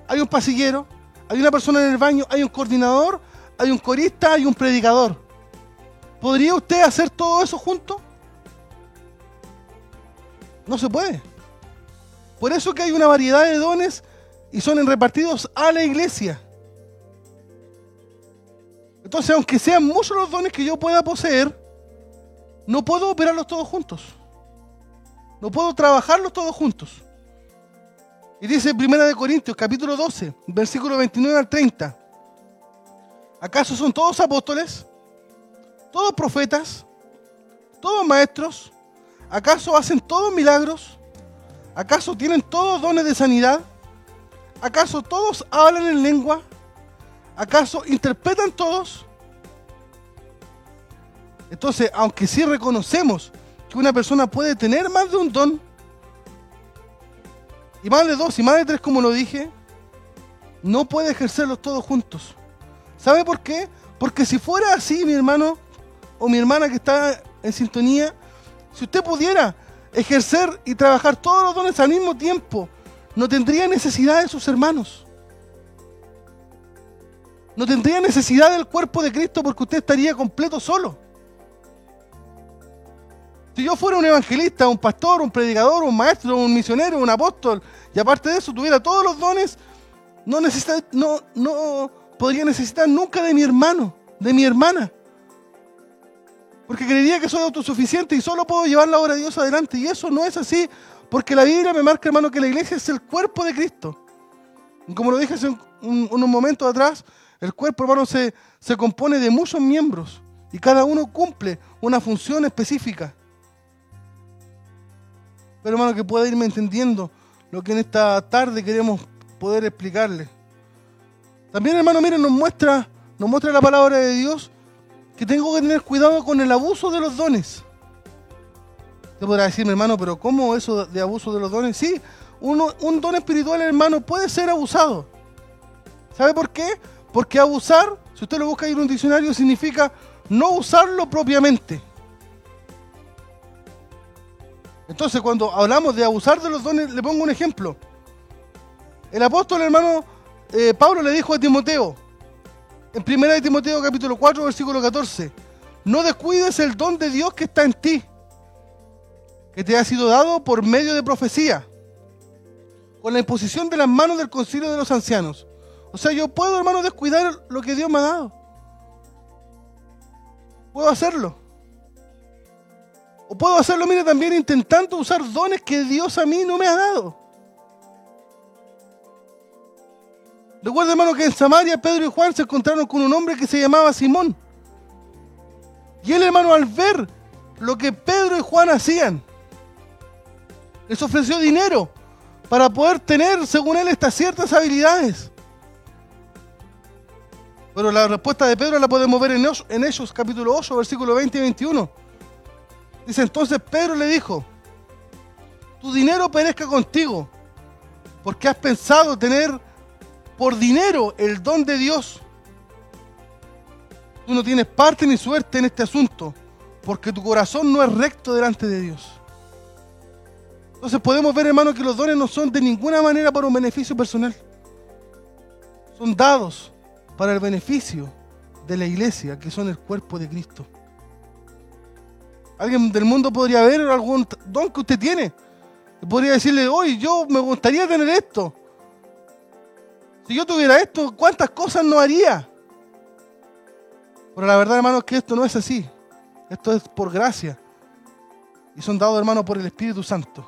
hay un pasillero, hay una persona en el baño, hay un coordinador, hay un corista, hay un predicador. ¿Podría usted hacer todo eso junto? No se puede. Por eso que hay una variedad de dones y son repartidos a la iglesia. Entonces, aunque sean muchos los dones que yo pueda poseer, no puedo operarlos todos juntos. No puedo trabajarlos todos juntos. Y dice 1 Corintios, capítulo 12, versículo 29 al 30. ¿Acaso son todos apóstoles? ¿Todos profetas? ¿Todos maestros? ¿Acaso hacen todos milagros? ¿Acaso tienen todos dones de sanidad? ¿Acaso todos hablan en lengua? ¿Acaso interpretan todos? Entonces, aunque sí reconocemos que una persona puede tener más de un don, y más de dos y más de tres, como lo dije, no puede ejercerlos todos juntos. ¿Sabe por qué? Porque si fuera así, mi hermano o mi hermana que está en sintonía, si usted pudiera ejercer y trabajar todos los dones al mismo tiempo, no tendría necesidad de sus hermanos. No tendría necesidad del cuerpo de Cristo porque usted estaría completo solo. Si yo fuera un evangelista, un pastor, un predicador, un maestro, un misionero, un apóstol, y aparte de eso tuviera todos los dones, no, necesita, no, podría necesitar nunca de mi hermano, de mi hermana. Porque creería que soy autosuficiente y solo puedo llevar la obra de Dios adelante. Y eso no es así, porque la Biblia me marca, hermano, que la iglesia es el cuerpo de Cristo. Y como lo dije hace unos momentos atrás, el cuerpo, hermano, se, se compone de muchos miembros y cada uno cumple una función específica. Pero hermano, que pueda irme entendiendo lo que en esta tarde queremos poder explicarle. También, hermano, miren, nos muestra, nos muestra la palabra de Dios que tengo que tener cuidado con el abuso de los dones. Te podrá decir, hermano, pero ¿cómo eso de abuso de los dones? Sí, uno, un don espiritual, hermano, puede ser abusado. ¿Sabe por qué? Porque abusar, si usted lo busca en un diccionario, significa no usarlo propiamente. Entonces, cuando hablamos de abusar de los dones, le pongo un ejemplo. El apóstol hermano eh, Pablo le dijo a Timoteo, en 1 de Timoteo capítulo 4, versículo 14, no descuides el don de Dios que está en ti, que te ha sido dado por medio de profecía, con la imposición de las manos del concilio de los ancianos. O sea, yo puedo, hermano, descuidar lo que Dios me ha dado. Puedo hacerlo. O puedo hacerlo, mire, también intentando usar dones que Dios a mí no me ha dado. Recuerda, hermano, que en Samaria Pedro y Juan se encontraron con un hombre que se llamaba Simón. Y él, hermano, al ver lo que Pedro y Juan hacían, les ofreció dinero para poder tener, según él, estas ciertas habilidades. Pero la respuesta de Pedro la podemos ver en en ellos capítulo 8, versículo 20 y 21. Dice entonces Pedro le dijo, tu dinero perezca contigo, porque has pensado tener por dinero el don de Dios. Tú no tienes parte ni suerte en este asunto, porque tu corazón no es recto delante de Dios. Entonces podemos ver, hermano, que los dones no son de ninguna manera para un beneficio personal. Son dados para el beneficio de la iglesia, que son el cuerpo de Cristo. Alguien del mundo podría ver algún don que usted tiene. podría decirle, hoy yo me gustaría tener esto. Si yo tuviera esto, ¿cuántas cosas no haría? Pero la verdad, hermano, es que esto no es así. Esto es por gracia. Y son dados, hermano, por el Espíritu Santo.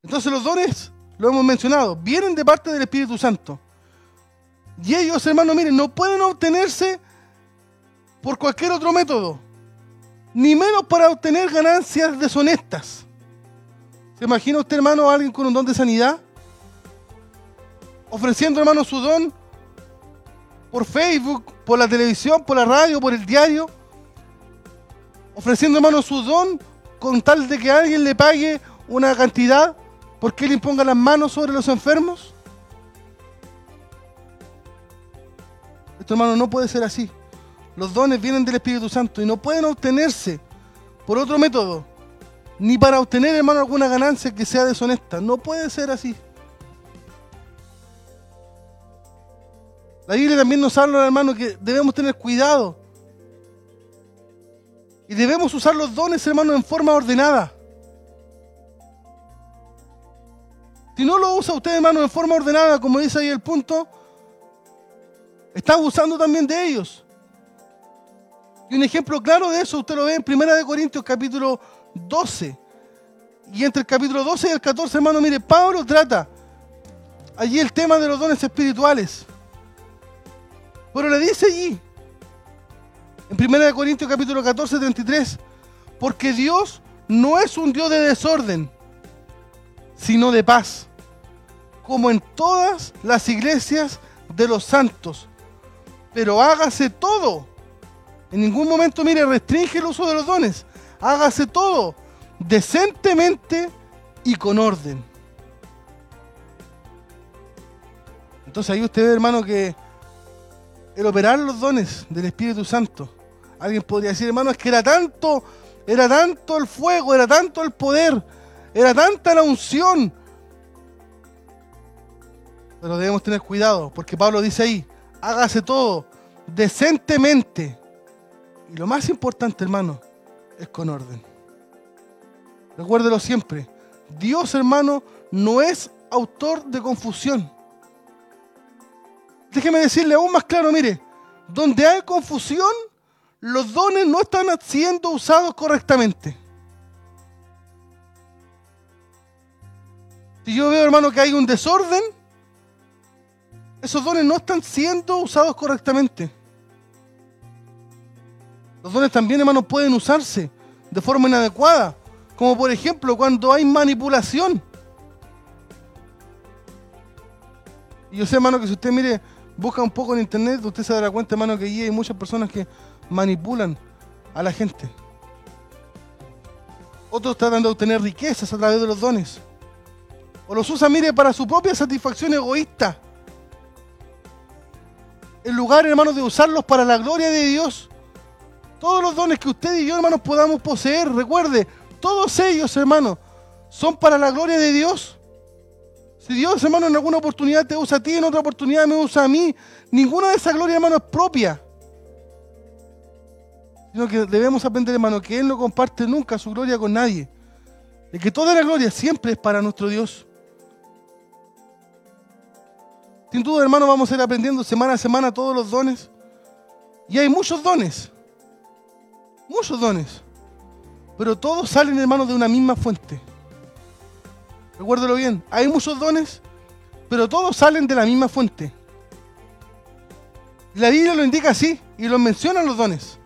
Entonces los dones, lo hemos mencionado, vienen de parte del Espíritu Santo. Y ellos, hermano, miren, no pueden obtenerse por cualquier otro método, ni menos para obtener ganancias deshonestas. ¿Se imagina usted, hermano, a alguien con un don de sanidad? Ofreciendo, hermano, su don por Facebook, por la televisión, por la radio, por el diario. Ofreciendo, hermano, su don con tal de que alguien le pague una cantidad porque él imponga las manos sobre los enfermos. Esto, hermano, no puede ser así. Los dones vienen del Espíritu Santo y no pueden obtenerse por otro método, ni para obtener, hermano, alguna ganancia que sea deshonesta. No puede ser así. La Biblia también nos habla, hermano, que debemos tener cuidado. Y debemos usar los dones, hermano, en forma ordenada. Si no lo usa usted, hermano, en forma ordenada, como dice ahí el punto, está abusando también de ellos. Y un ejemplo claro de eso, usted lo ve en 1 Corintios capítulo 12. Y entre el capítulo 12 y el 14, hermano, mire, Pablo trata allí el tema de los dones espirituales. Pero le dice allí, en 1 Corintios capítulo 14, 33, porque Dios no es un Dios de desorden, sino de paz, como en todas las iglesias de los santos. Pero hágase todo. En ningún momento, mire, restringe el uso de los dones. Hágase todo decentemente y con orden. Entonces ahí usted ve, hermano, que el operar los dones del Espíritu Santo. Alguien podría decir, hermano, es que era tanto, era tanto el fuego, era tanto el poder, era tanta la unción. Pero debemos tener cuidado, porque Pablo dice ahí, hágase todo decentemente. Y lo más importante, hermano, es con orden. Recuérdelo siempre. Dios, hermano, no es autor de confusión. Déjeme decirle aún más claro, mire, donde hay confusión, los dones no están siendo usados correctamente. Si yo veo, hermano, que hay un desorden, esos dones no están siendo usados correctamente. Los dones también, hermano, pueden usarse de forma inadecuada, como por ejemplo cuando hay manipulación. Y yo sé, hermano, que si usted mire busca un poco en internet, usted se dará cuenta, hermano, que allí hay muchas personas que manipulan a la gente. Otros tratan de obtener riquezas a través de los dones. O los usan, mire, para su propia satisfacción egoísta. En lugar, hermanos, de usarlos para la gloria de Dios. Todos los dones que usted y yo, hermanos, podamos poseer, recuerde, todos ellos, hermanos, son para la gloria de Dios. Si Dios, hermano, en alguna oportunidad te usa a ti, en otra oportunidad me usa a mí, ninguna de esas glorias, hermano, es propia. Sino que debemos aprender, hermano, que Él no comparte nunca su gloria con nadie. Y que toda la gloria siempre es para nuestro Dios. Sin duda, hermano, vamos a ir aprendiendo semana a semana todos los dones. Y hay muchos dones. Muchos dones. Pero todos salen, hermano, de una misma fuente. Recuérdelo bien, hay muchos dones, pero todos salen de la misma fuente. La Biblia lo indica así y lo menciona los dones.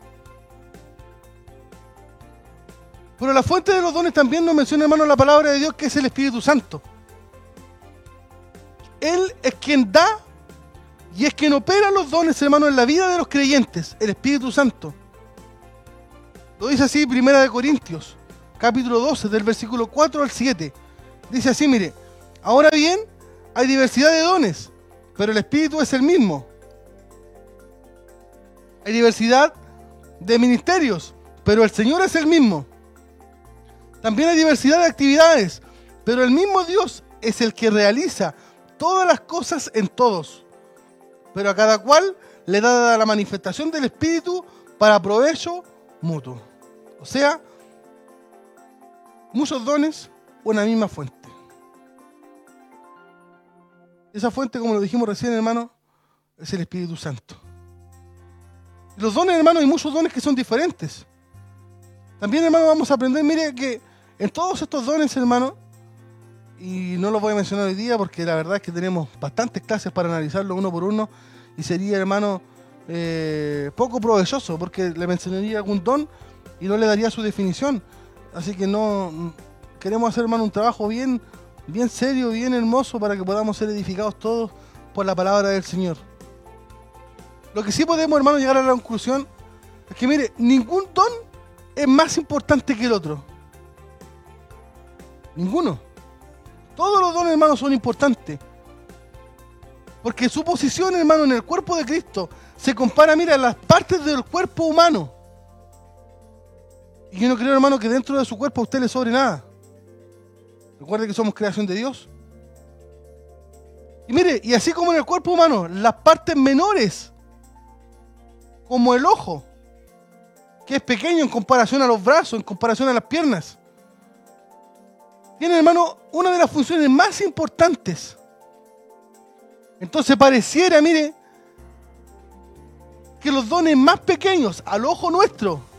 Pero la fuente de los dones también nos menciona, hermano, la palabra de Dios que es el Espíritu Santo. Él es quien da y es quien opera los dones, hermano, en la vida de los creyentes, el Espíritu Santo. Lo dice así Primera de Corintios, capítulo 12, del versículo 4 al 7. Dice así, mire, ahora bien, hay diversidad de dones, pero el Espíritu es el mismo. Hay diversidad de ministerios, pero el Señor es el mismo. También hay diversidad de actividades, pero el mismo Dios es el que realiza todas las cosas en todos. Pero a cada cual le da la manifestación del Espíritu para provecho mutuo. O sea, muchos dones, una misma fuente. Esa fuente, como lo dijimos recién, hermano, es el Espíritu Santo. Los dones, hermano, hay muchos dones que son diferentes. También, hermano, vamos a aprender, mire, que en todos estos dones, hermano, y no los voy a mencionar hoy día porque la verdad es que tenemos bastantes clases para analizarlo uno por uno y sería, hermano, eh, poco provechoso porque le mencionaría algún don y no le daría su definición. Así que no, queremos hacer, hermano, un trabajo bien, bien serio, bien hermoso para que podamos ser edificados todos por la palabra del Señor. Lo que sí podemos, hermano, llegar a la conclusión es que, mire, ningún don es más importante que el otro. Ninguno. Todos los dones, hermano, son importantes. Porque su posición, hermano, en el cuerpo de Cristo se compara, mira, a las partes del cuerpo humano. Y yo no creo, hermano, que dentro de su cuerpo a usted le sobre nada. Recuerde que somos creación de Dios. Y mire, y así como en el cuerpo humano, las partes menores, como el ojo, que es pequeño en comparación a los brazos, en comparación a las piernas, tiene, hermano, una de las funciones más importantes. Entonces pareciera, mire, que los dones más pequeños al ojo nuestro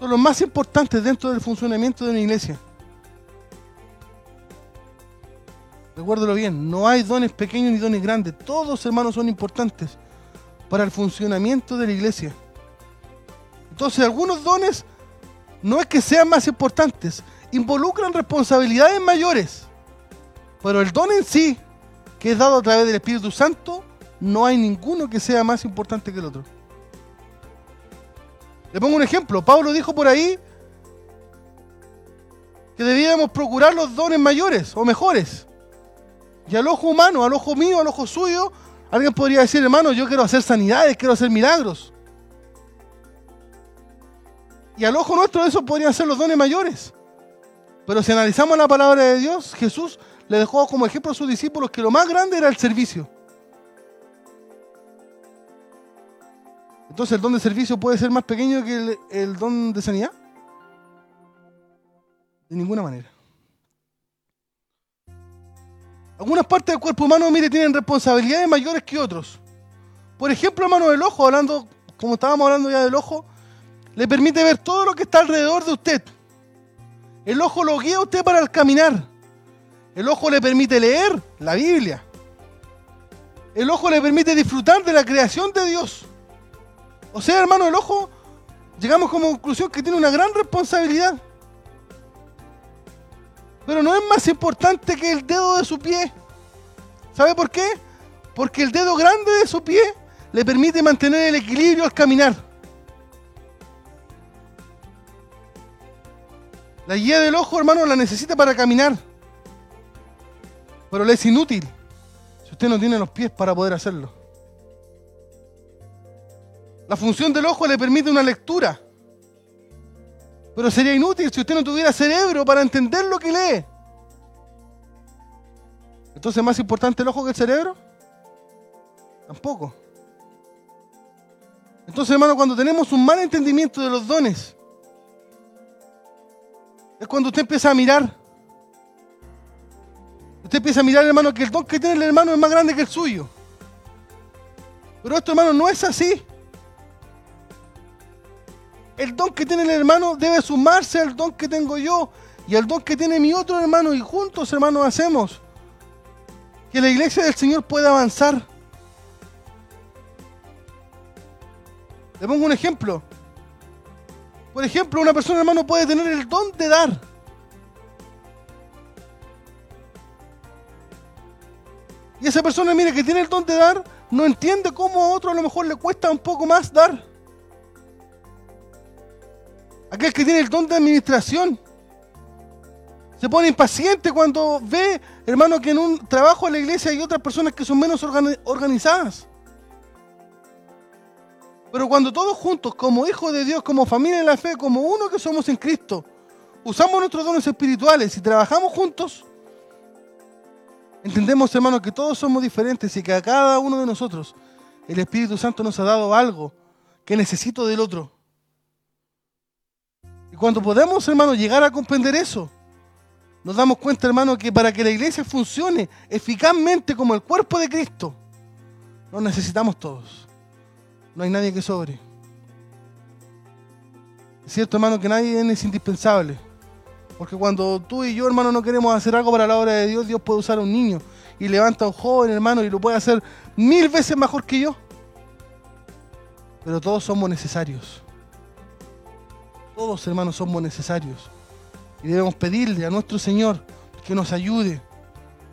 son los más importantes dentro del funcionamiento de una iglesia. Recuérdelo bien, no hay dones pequeños ni dones grandes. Todos, hermanos, son importantes para el funcionamiento de la iglesia. Entonces, algunos dones no es que sean más importantes, involucran responsabilidades mayores. Pero el don en sí, que es dado a través del Espíritu Santo, no hay ninguno que sea más importante que el otro. Le pongo un ejemplo. Pablo dijo por ahí que debíamos procurar los dones mayores o mejores. Y al ojo humano, al ojo mío, al ojo suyo, alguien podría decir, hermano, yo quiero hacer sanidades, quiero hacer milagros. Y al ojo nuestro eso podrían ser los dones mayores. Pero si analizamos la palabra de Dios, Jesús le dejó como ejemplo a sus discípulos que lo más grande era el servicio. Entonces, ¿el don de servicio puede ser más pequeño que el, don de sanidad? De ninguna manera. Algunas partes del cuerpo humano, mire, tienen responsabilidades mayores que otros. Por ejemplo, hermano, el ojo, hablando, como estábamos hablando ya del ojo, le permite ver todo lo que está alrededor de usted. El ojo lo guía a usted para el caminar. El ojo le permite leer la Biblia. El ojo le permite disfrutar de la creación de Dios. O sea, hermano, el ojo, llegamos como conclusión que tiene una gran responsabilidad. Pero no es más importante que el dedo de su pie. ¿Sabe por qué? Porque el dedo grande de su pie le permite mantener el equilibrio al caminar. La guía del ojo, hermano, la necesita para caminar. Pero le es inútil si usted no tiene los pies para poder hacerlo. La función del ojo le permite una lectura. Pero sería inútil si usted no tuviera cerebro para entender lo que lee. Entonces, ¿es más importante el ojo que el cerebro? Tampoco. Entonces, hermano, cuando tenemos un mal entendimiento de los dones, es cuando usted empieza a mirar. Usted empieza a mirar, hermano, que el don que tiene el hermano es más grande que el suyo. Pero esto, hermano, no es así el don que tiene el hermano debe sumarse al don que tengo yo y al don que tiene mi otro hermano y juntos, hermanos, hacemos que la iglesia del Señor pueda avanzar. Le pongo un ejemplo. Por ejemplo, una persona, hermano, puede tener el don de dar. Y esa persona, mire, que tiene el don de dar, no entiende cómo a otro a lo mejor le cuesta un poco más dar. Aquel que tiene el don de administración. Se pone impaciente cuando ve, hermano, que en un trabajo en la iglesia hay otras personas que son menos organizadas. Pero cuando todos juntos, como hijos de Dios, como familia de la fe, como uno que somos en Cristo, usamos nuestros dones espirituales y trabajamos juntos, entendemos, hermano, que todos somos diferentes y que a cada uno de nosotros el Espíritu Santo nos ha dado algo que necesito del otro cuando podemos, hermano, llegar a comprender eso, nos damos cuenta, hermano, que para que la iglesia funcione eficazmente como el cuerpo de Cristo, nos necesitamos todos. No hay nadie que sobre. Es cierto, hermano, que nadie es indispensable. Porque cuando tú y yo, hermano, no queremos hacer algo para la obra de Dios, Dios puede usar a un niño y levanta a un joven, hermano, y lo puede hacer mil veces mejor que yo. Pero todos somos necesarios. Todos, hermanos, somos necesarios. Y debemos pedirle a nuestro Señor que nos ayude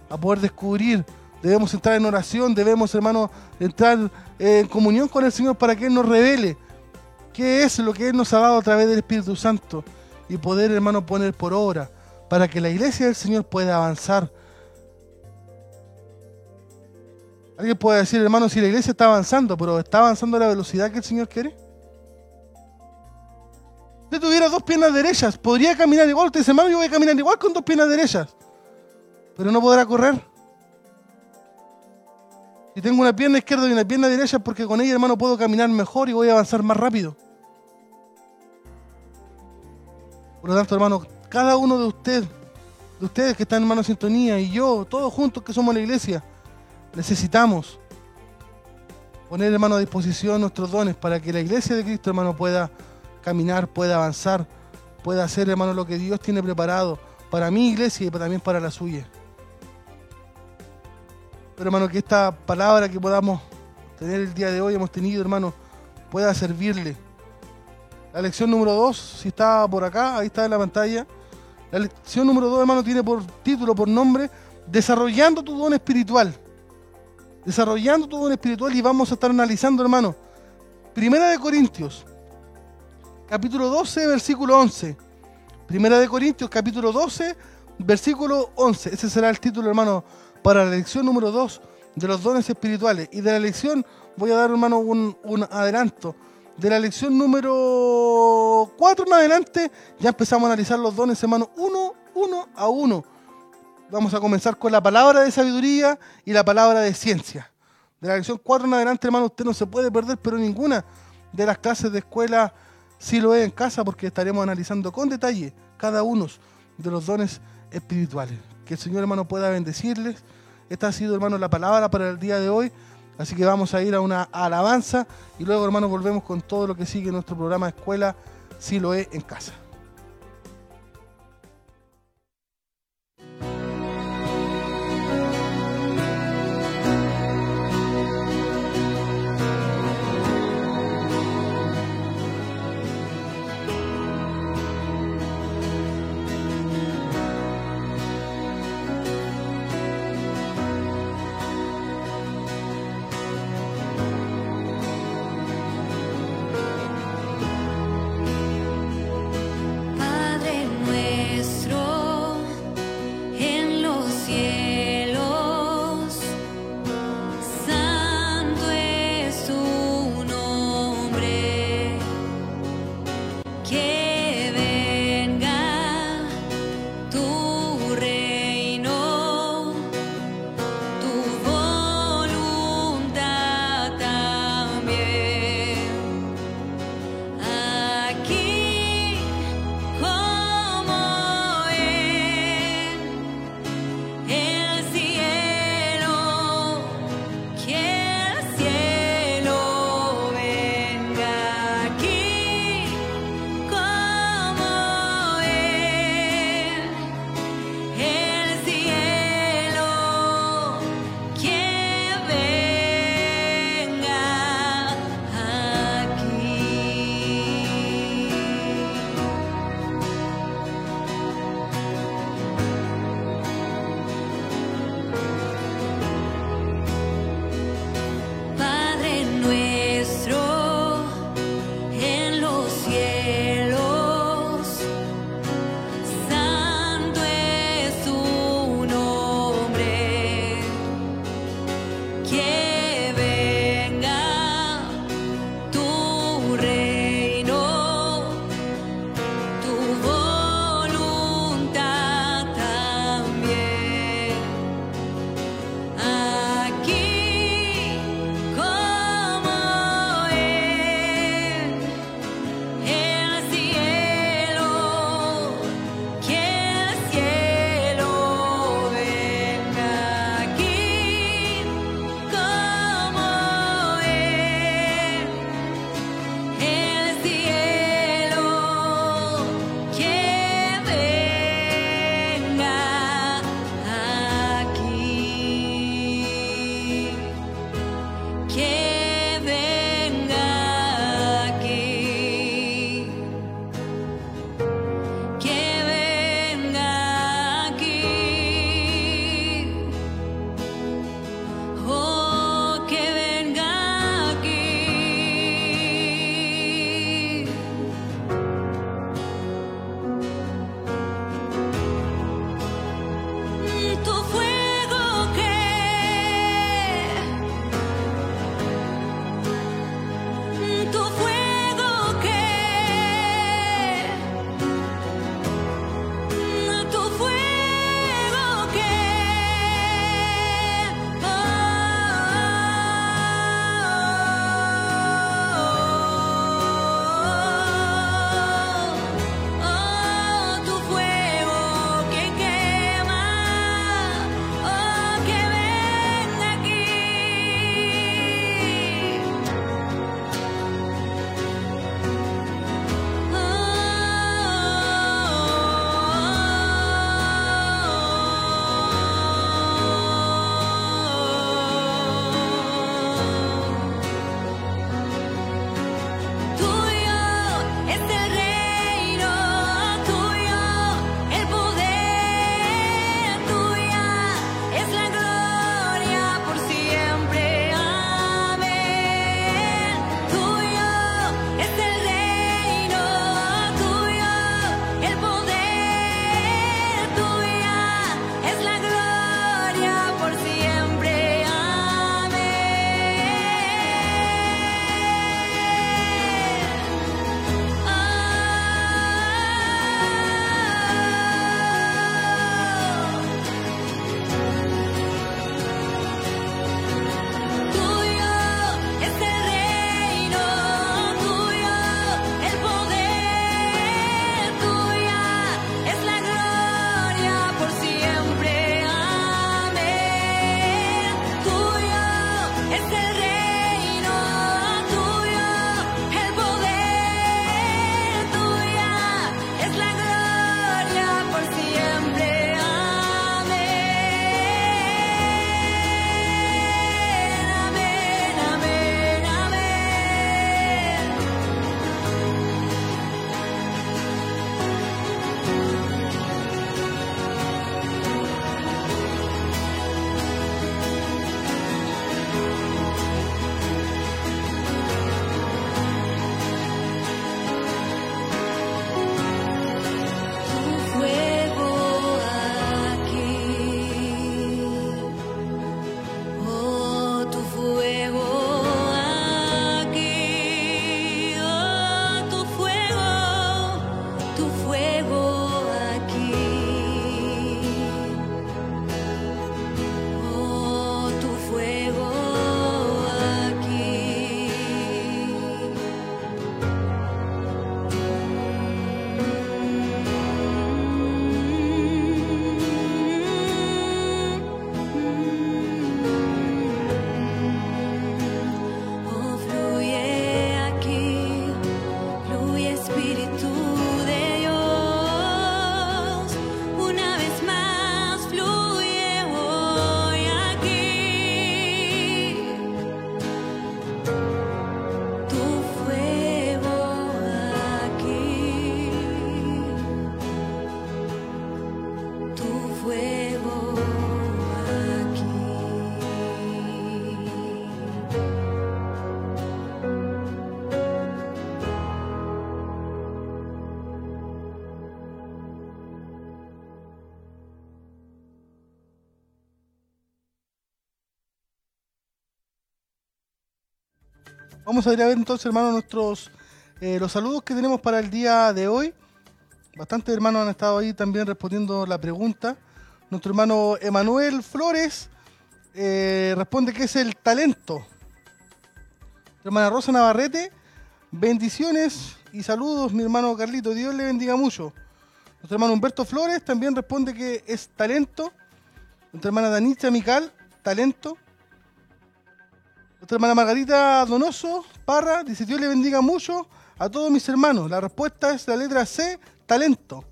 a poder descubrir. Debemos entrar en oración, debemos, hermano, entrar en comunión con el Señor para que Él nos revele qué es lo que Él nos ha dado a través del Espíritu Santo y poder, hermano, poner por obra para que la iglesia del Señor pueda avanzar. Alguien puede decir, hermano, si la iglesia está avanzando, pero ¿está avanzando a la velocidad que el Señor quiere? Si tuviera dos piernas derechas, podría caminar igual. Usted dice, hermano, yo voy a caminar igual con dos piernas derechas, pero no podrá correr. Si tengo una pierna izquierda y una pierna derecha, porque con ella, hermano, puedo caminar mejor y voy a avanzar más rápido. Por lo tanto, hermano, cada uno de ustedes, de ustedes que están en mano sintonía y yo, todos juntos que somos la iglesia, necesitamos poner, hermano, a disposición nuestros dones para que la iglesia de Cristo, hermano, pueda caminar, pueda avanzar, pueda hacer, hermano, lo que Dios tiene preparado para mi iglesia y también para la suya. Pero, hermano, que esta palabra que podamos tener el día de hoy, hemos tenido, hermano, pueda servirle. La lección número 2, si está por acá, ahí está en la pantalla. La lección número 2, hermano, tiene por título, por nombre, Desarrollando tu don espiritual. Desarrollando tu don espiritual y vamos a estar analizando, hermano. Primera de Corintios, capítulo 12, versículo 11. Primera de Corintios, capítulo 12, versículo 11. Ese será el título, hermano, para la lección número 2 de los dones espirituales. Y de la lección voy a dar, hermano, un, un adelanto. De la lección número 4 en adelante, ya empezamos a analizar los dones, hermano, uno, uno a uno. Vamos a comenzar con la palabra de sabiduría y la palabra de ciencia. De la lección 4 en adelante, hermano, usted no se puede perder, pero ninguna de las clases de escuela si lo es en casa, porque estaremos analizando con detalle cada uno de los dones espirituales. Que el Señor, hermano, pueda bendecirles. Esta ha sido, hermano, la palabra para el día de hoy. Así que vamos a ir a una alabanza y luego, hermanos, volvemos con todo lo que sigue nuestro programa Escuela Si lo es en casa. Vamos a ir a ver entonces, hermanos, nuestros eh, los saludos que tenemos para el día de hoy. Bastantes hermanos han estado ahí también respondiendo la pregunta. Nuestro hermano Emanuel Flores eh, responde que es el talento. Nuestra hermana Rosa Navarrete, bendiciones y saludos, mi hermano Carlito. Dios le bendiga mucho. Nuestro hermano Humberto Flores también responde que es talento. Nuestra hermana Danita Mical, talento. Hermana Margarita Donoso Parra dice: Dios le bendiga mucho a todos mis hermanos. La respuesta es la letra C, talento.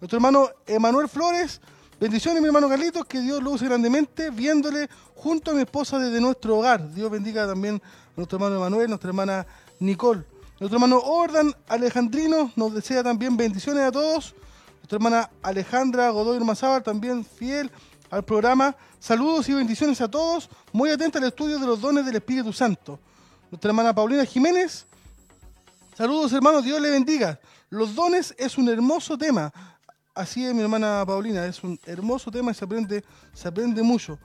Nuestro hermano Emanuel Flores, bendiciones, mi hermano Carlitos, que Dios lo use grandemente, viéndole junto a mi esposa desde nuestro hogar. Dios bendiga también a nuestro hermano Emanuel, nuestra hermana Nicole. Nuestro hermano Ordan Alejandrino nos desea también bendiciones a todos. Nuestra hermana Alejandra Godoy Mazábal, también fiel al programa. Saludos y bendiciones a todos. Muy atenta al estudio de los dones del Espíritu Santo. Nuestra hermana Paulina Jiménez. Saludos hermanos, Dios le bendiga. Los dones es un hermoso tema. Así es mi hermana Paulina, es un hermoso tema y se aprende, se aprende mucho.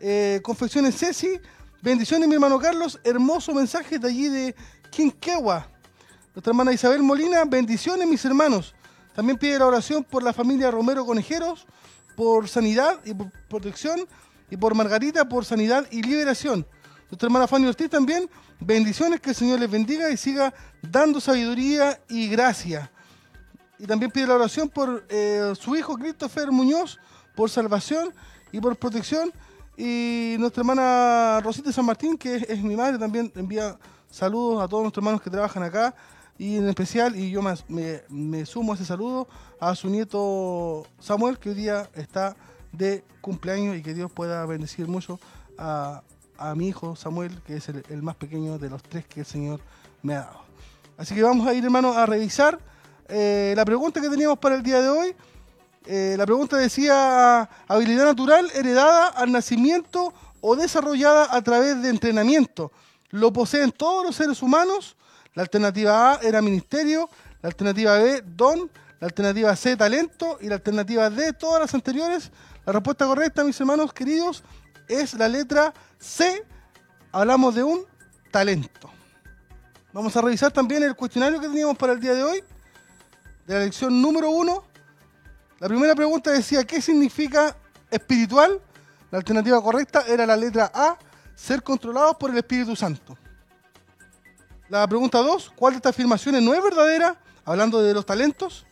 Eh, Confecciones Ceci, bendiciones mi hermano Carlos, hermoso mensaje de allí de Quinquegua. Nuestra hermana Isabel Molina, bendiciones mis hermanos. También pide la oración por la familia Romero Conejeros, por sanidad y por protección, y por Margarita por sanidad y liberación. Nuestra hermana Fanny Ortiz también, bendiciones, que el Señor les bendiga y siga dando sabiduría y gracia. Y también pide la oración por eh, su hijo Christopher Muñoz, por salvación y por protección. Y nuestra hermana Rosita San Martín, que es, es mi madre, también envía saludos a todos nuestros hermanos que trabajan acá y en especial, y yo me, me sumo a ese saludo, a su nieto Samuel, que hoy día está de cumpleaños y que Dios pueda bendecir mucho a, a mi hijo Samuel, que es el, más pequeño de los tres que el Señor me ha dado. Así que vamos a ir, hermanos, a revisar eh, la pregunta que teníamos para el día de hoy. Eh, la pregunta decía, habilidad natural heredada al nacimiento o desarrollada a través de entrenamiento. ¿Lo poseen todos los seres humanos? La alternativa A era ministerio, la alternativa B, don, la alternativa C, talento y la alternativa D, todas las anteriores. La respuesta correcta, mis hermanos queridos, es la letra C. Hablamos de un talento. Vamos a revisar también el cuestionario que teníamos para el día de hoy, de la lección número uno. La primera pregunta decía, ¿qué significa espiritual? La alternativa correcta era la letra A, ser controlados por el Espíritu Santo. La pregunta 2, ¿cuál de estas afirmaciones no es verdadera? Hablando de los talentos.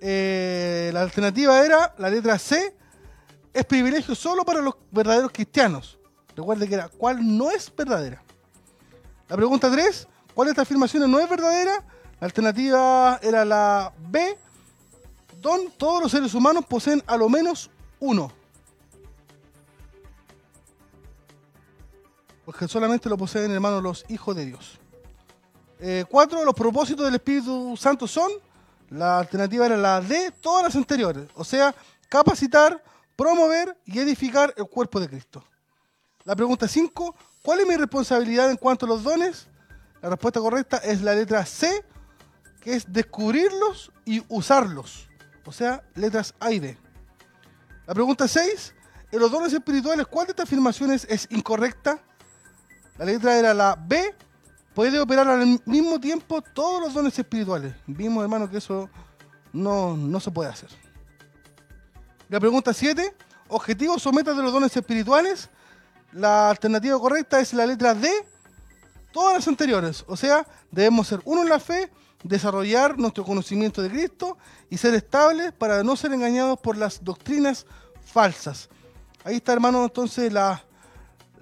Eh, la alternativa era la letra C, es privilegio solo para los verdaderos cristianos. Recuerde que era, ¿cuál no es verdadera? La pregunta 3, ¿cuál de estas afirmaciones no es verdadera? La alternativa era la B, Don, todos los seres humanos poseen a lo menos uno. Porque solamente lo poseen, hermanos, los hijos de Dios. Eh, cuatro, los propósitos del Espíritu Santo son, la alternativa era la D, todas las anteriores. O sea, capacitar, promover y edificar el cuerpo de Cristo. La pregunta 5, ¿cuál es mi responsabilidad en cuanto a los dones? La respuesta correcta es la letra C, que es descubrirlos y usarlos. O sea, letras A y B. La pregunta 6, en los dones espirituales, ¿cuál de estas afirmaciones es incorrecta? La letra era la B, puede operar al mismo tiempo todos los dones espirituales. Vimos, hermano, que eso no, no se puede hacer. La pregunta 7, objetivos o metas de los dones espirituales. La alternativa correcta es la letra D, todas las anteriores. O sea, debemos ser uno en la fe, desarrollar nuestro conocimiento de Cristo y ser estables para no ser engañados por las doctrinas falsas. Ahí está, hermano, entonces la-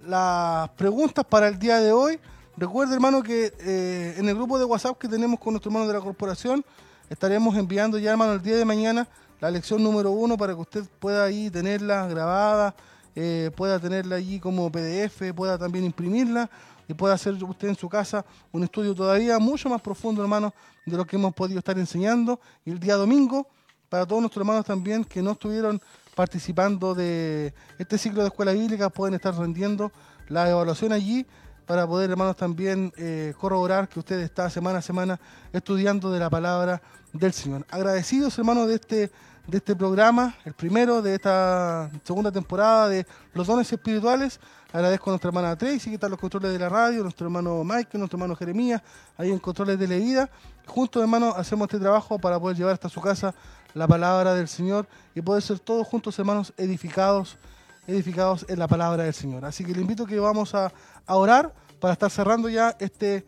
las preguntas para el día de hoy. Recuerde, hermano, que eh, en el grupo de WhatsApp que tenemos con nuestro hermano de la corporación, estaremos enviando ya, hermano, el día de mañana la lección número uno para que usted pueda ahí tenerla grabada, eh, pueda tenerla allí como PDF, pueda también imprimirla y pueda hacer usted en su casa un estudio todavía mucho más profundo, hermano, de lo que hemos podido estar enseñando. Y el día domingo, para todos nuestros hermanos también que no estuvieron participando de este ciclo de escuela bíblica, pueden estar rendiendo la evaluación allí para poder, hermanos, también eh, corroborar que usted está semana a semana estudiando de la palabra del Señor. Agradecidos, hermanos, de este, de este programa, el primero de esta segunda temporada de los dones espirituales. Agradezco a nuestra hermana Tracy, que está en los controles de la radio, nuestro hermano Mike, nuestro hermano Jeremías, ahí en controles de la vida. Juntos, hermanos, hacemos este trabajo para poder llevar hasta su casa la palabra del Señor y poder ser todos juntos, hermanos, edificados, edificados en la palabra del Señor. Así que le invito que vamos a, a orar para estar cerrando ya este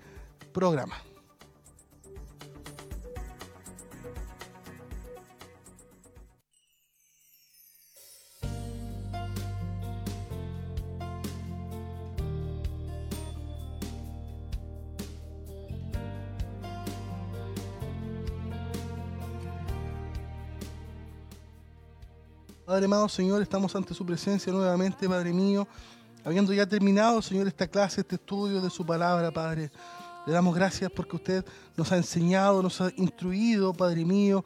programa. Padre amado, Señor, estamos ante su presencia nuevamente, Padre mío, habiendo ya terminado, Señor, esta clase, este estudio de su palabra, Padre. Le damos gracias porque usted nos ha enseñado, nos ha instruido, Padre mío,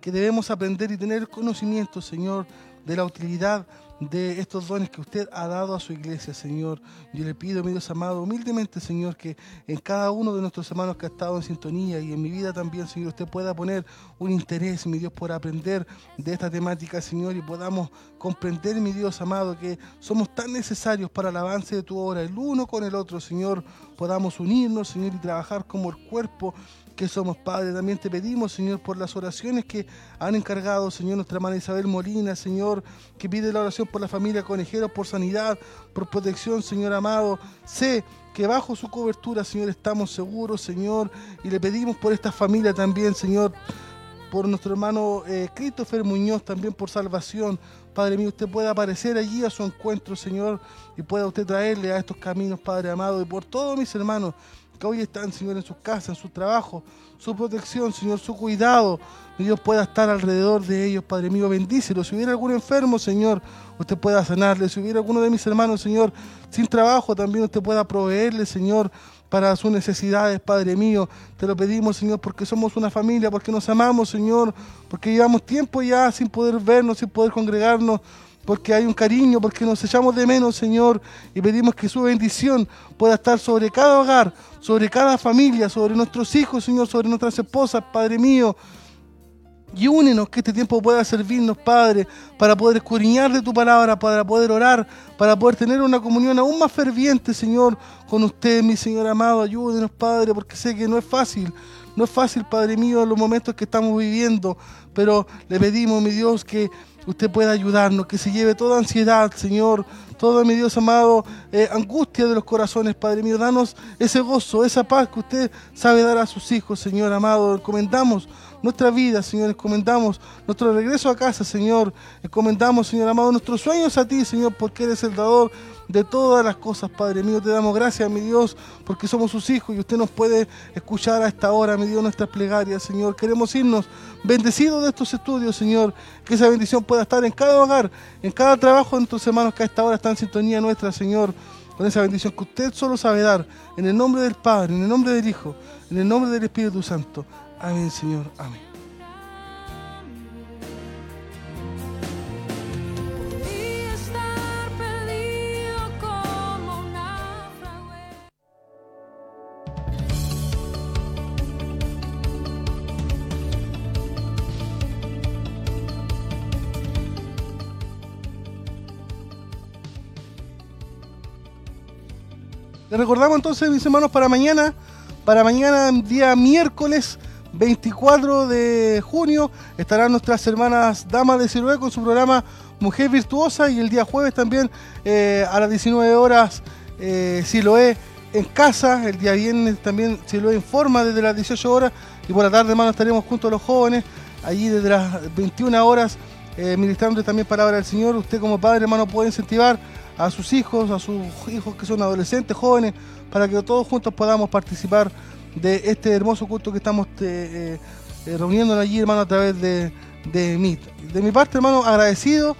que debemos aprender y tener conocimiento, Señor, de la utilidad de estos dones que usted ha dado a su iglesia, Señor. Yo le pido, mi Dios amado, humildemente, Señor, que en cada uno de nuestros hermanos que ha estado en sintonía y en mi vida también, Señor, usted pueda poner un interés, mi Dios, por aprender de esta temática, Señor, y podamos comprender, mi Dios amado, que somos tan necesarios para el avance de tu obra, el uno con el otro, Señor, podamos unirnos, Señor, y trabajar como el cuerpo que somos, Padre. También te pedimos, Señor, por las oraciones que han encargado, Señor, nuestra hermana Isabel Molina, Señor, que pide la oración por la familia Conejero, por sanidad, por protección, Señor amado. Sé que bajo su cobertura, Señor, estamos seguros, Señor, y le pedimos por esta familia también, Señor, por nuestro hermano eh, Christopher Muñoz, también por salvación. Padre mío, usted pueda aparecer allí a su encuentro, Señor, y pueda usted traerle a estos caminos, Padre amado, y por todos mis hermanos que hoy están, Señor, en sus casas, en su trabajo, su protección, Señor, su cuidado. Que Dios pueda estar alrededor de ellos, Padre mío, bendícelo. Si hubiera algún enfermo, Señor, usted pueda sanarle. Si hubiera alguno de mis hermanos, Señor, sin trabajo, también usted pueda proveerle, Señor, para sus necesidades, Padre mío. Te lo pedimos, Señor, porque somos una familia, porque nos amamos, Señor, porque llevamos tiempo ya sin poder vernos, sin poder congregarnos porque hay un cariño, porque nos echamos de menos, Señor, y pedimos que su bendición pueda estar sobre cada hogar, sobre cada familia, sobre nuestros hijos, Señor, sobre nuestras esposas, Padre mío. Y únenos que este tiempo pueda servirnos, Padre, para poder escudriñar de tu palabra, para poder orar, para poder tener una comunión aún más ferviente, Señor, con usted, mi Señor amado. Ayúdenos, Padre, porque sé que no es fácil. No es fácil, Padre mío, los momentos que estamos viviendo, pero le pedimos, mi Dios, que usted pueda ayudarnos, que se lleve toda ansiedad, Señor, toda, mi Dios amado, eh, angustia de los corazones, Padre mío. Danos ese gozo, esa paz que usted sabe dar a sus hijos, Señor amado. Encomendamos nuestra vida, Señor. Encomendamos nuestro regreso a casa, Señor. Encomendamos, Señor amado, nuestros sueños a ti, Señor, porque eres el dador de todas las cosas, Padre mío. Te damos gracias, mi Dios, porque somos sus hijos y usted nos puede escuchar a esta hora, mi Dios, nuestras plegarias, Señor. Queremos irnos bendecidos de estos estudios, Señor. Que esa bendición pueda estar en cada hogar, en cada trabajo de nuestros hermanos que a esta hora están en sintonía nuestra, Señor. Con esa bendición que usted solo sabe dar. En el nombre del Padre, en el nombre del Hijo, en el nombre del Espíritu Santo. Amén, Señor. Amén. Recordamos entonces, mis hermanos, para mañana, para mañana, día miércoles 24 de junio, estarán nuestras hermanas Damas de Siloé con su programa Mujer Virtuosa y el día jueves también eh, a las 19 horas eh, Siloé en casa, el día viernes también Siloé en forma desde las 18 horas y por la tarde, hermano, estaremos junto a los jóvenes, allí desde las 21 horas, eh, ministrando también palabra del Señor. Usted como padre, hermano, puede incentivar a sus hijos, a sus hijos que son adolescentes, jóvenes, para que todos juntos podamos participar de este hermoso culto que estamos eh, eh, reuniéndonos allí, hermano, a través de, de Meet. De mi parte, hermano, agradecido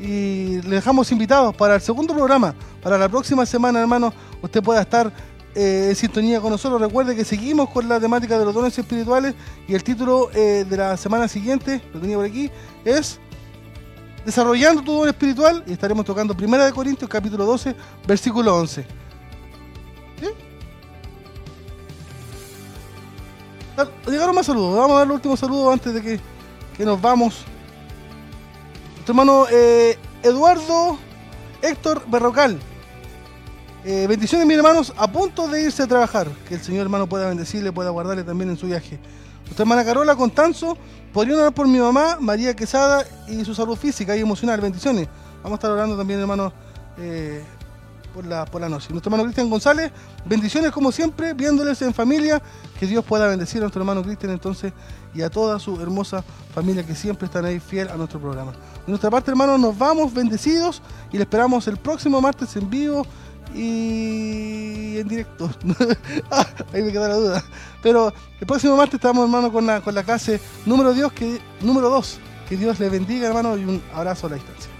y le dejamos invitados para el segundo programa, para la próxima semana, hermano, usted pueda estar eh, en sintonía con nosotros. Recuerde que seguimos con la temática de los dones espirituales y el título de la semana siguiente, lo tenía por aquí, es desarrollando tu don espiritual y estaremos tocando 1 de Corintios capítulo 12, versículo 11. ¿Sí? llegaron más saludos. Vamos a dar el último saludo antes de que, que nos vamos. Nuestro hermano eh, Eduardo Héctor Berrocal. Eh, bendiciones, mis hermanos, a punto de irse a trabajar. Que el Señor hermano pueda bendecirle, pueda guardarle también en su viaje. Nuestra hermana Carola Constanzo, podrían orar por mi mamá, María Quesada, y su salud física y emocional. Bendiciones. Vamos a estar orando también, hermano, eh, por, la, por la noche. Nuestro hermano Cristian González, bendiciones como siempre, viéndoles en familia. Que Dios pueda bendecir a nuestro hermano Cristian entonces y a toda su hermosa familia que siempre están ahí fiel a nuestro programa. De nuestra parte, hermanos, nos vamos bendecidos y le esperamos el próximo martes en vivo y en directo. *laughs* Ah, ahí me queda la duda. Pero el próximo martes estamos, hermano, con la, con la clase número, Dios, que, número 2. Que Dios le bendiga, hermano, y un abrazo a la distancia.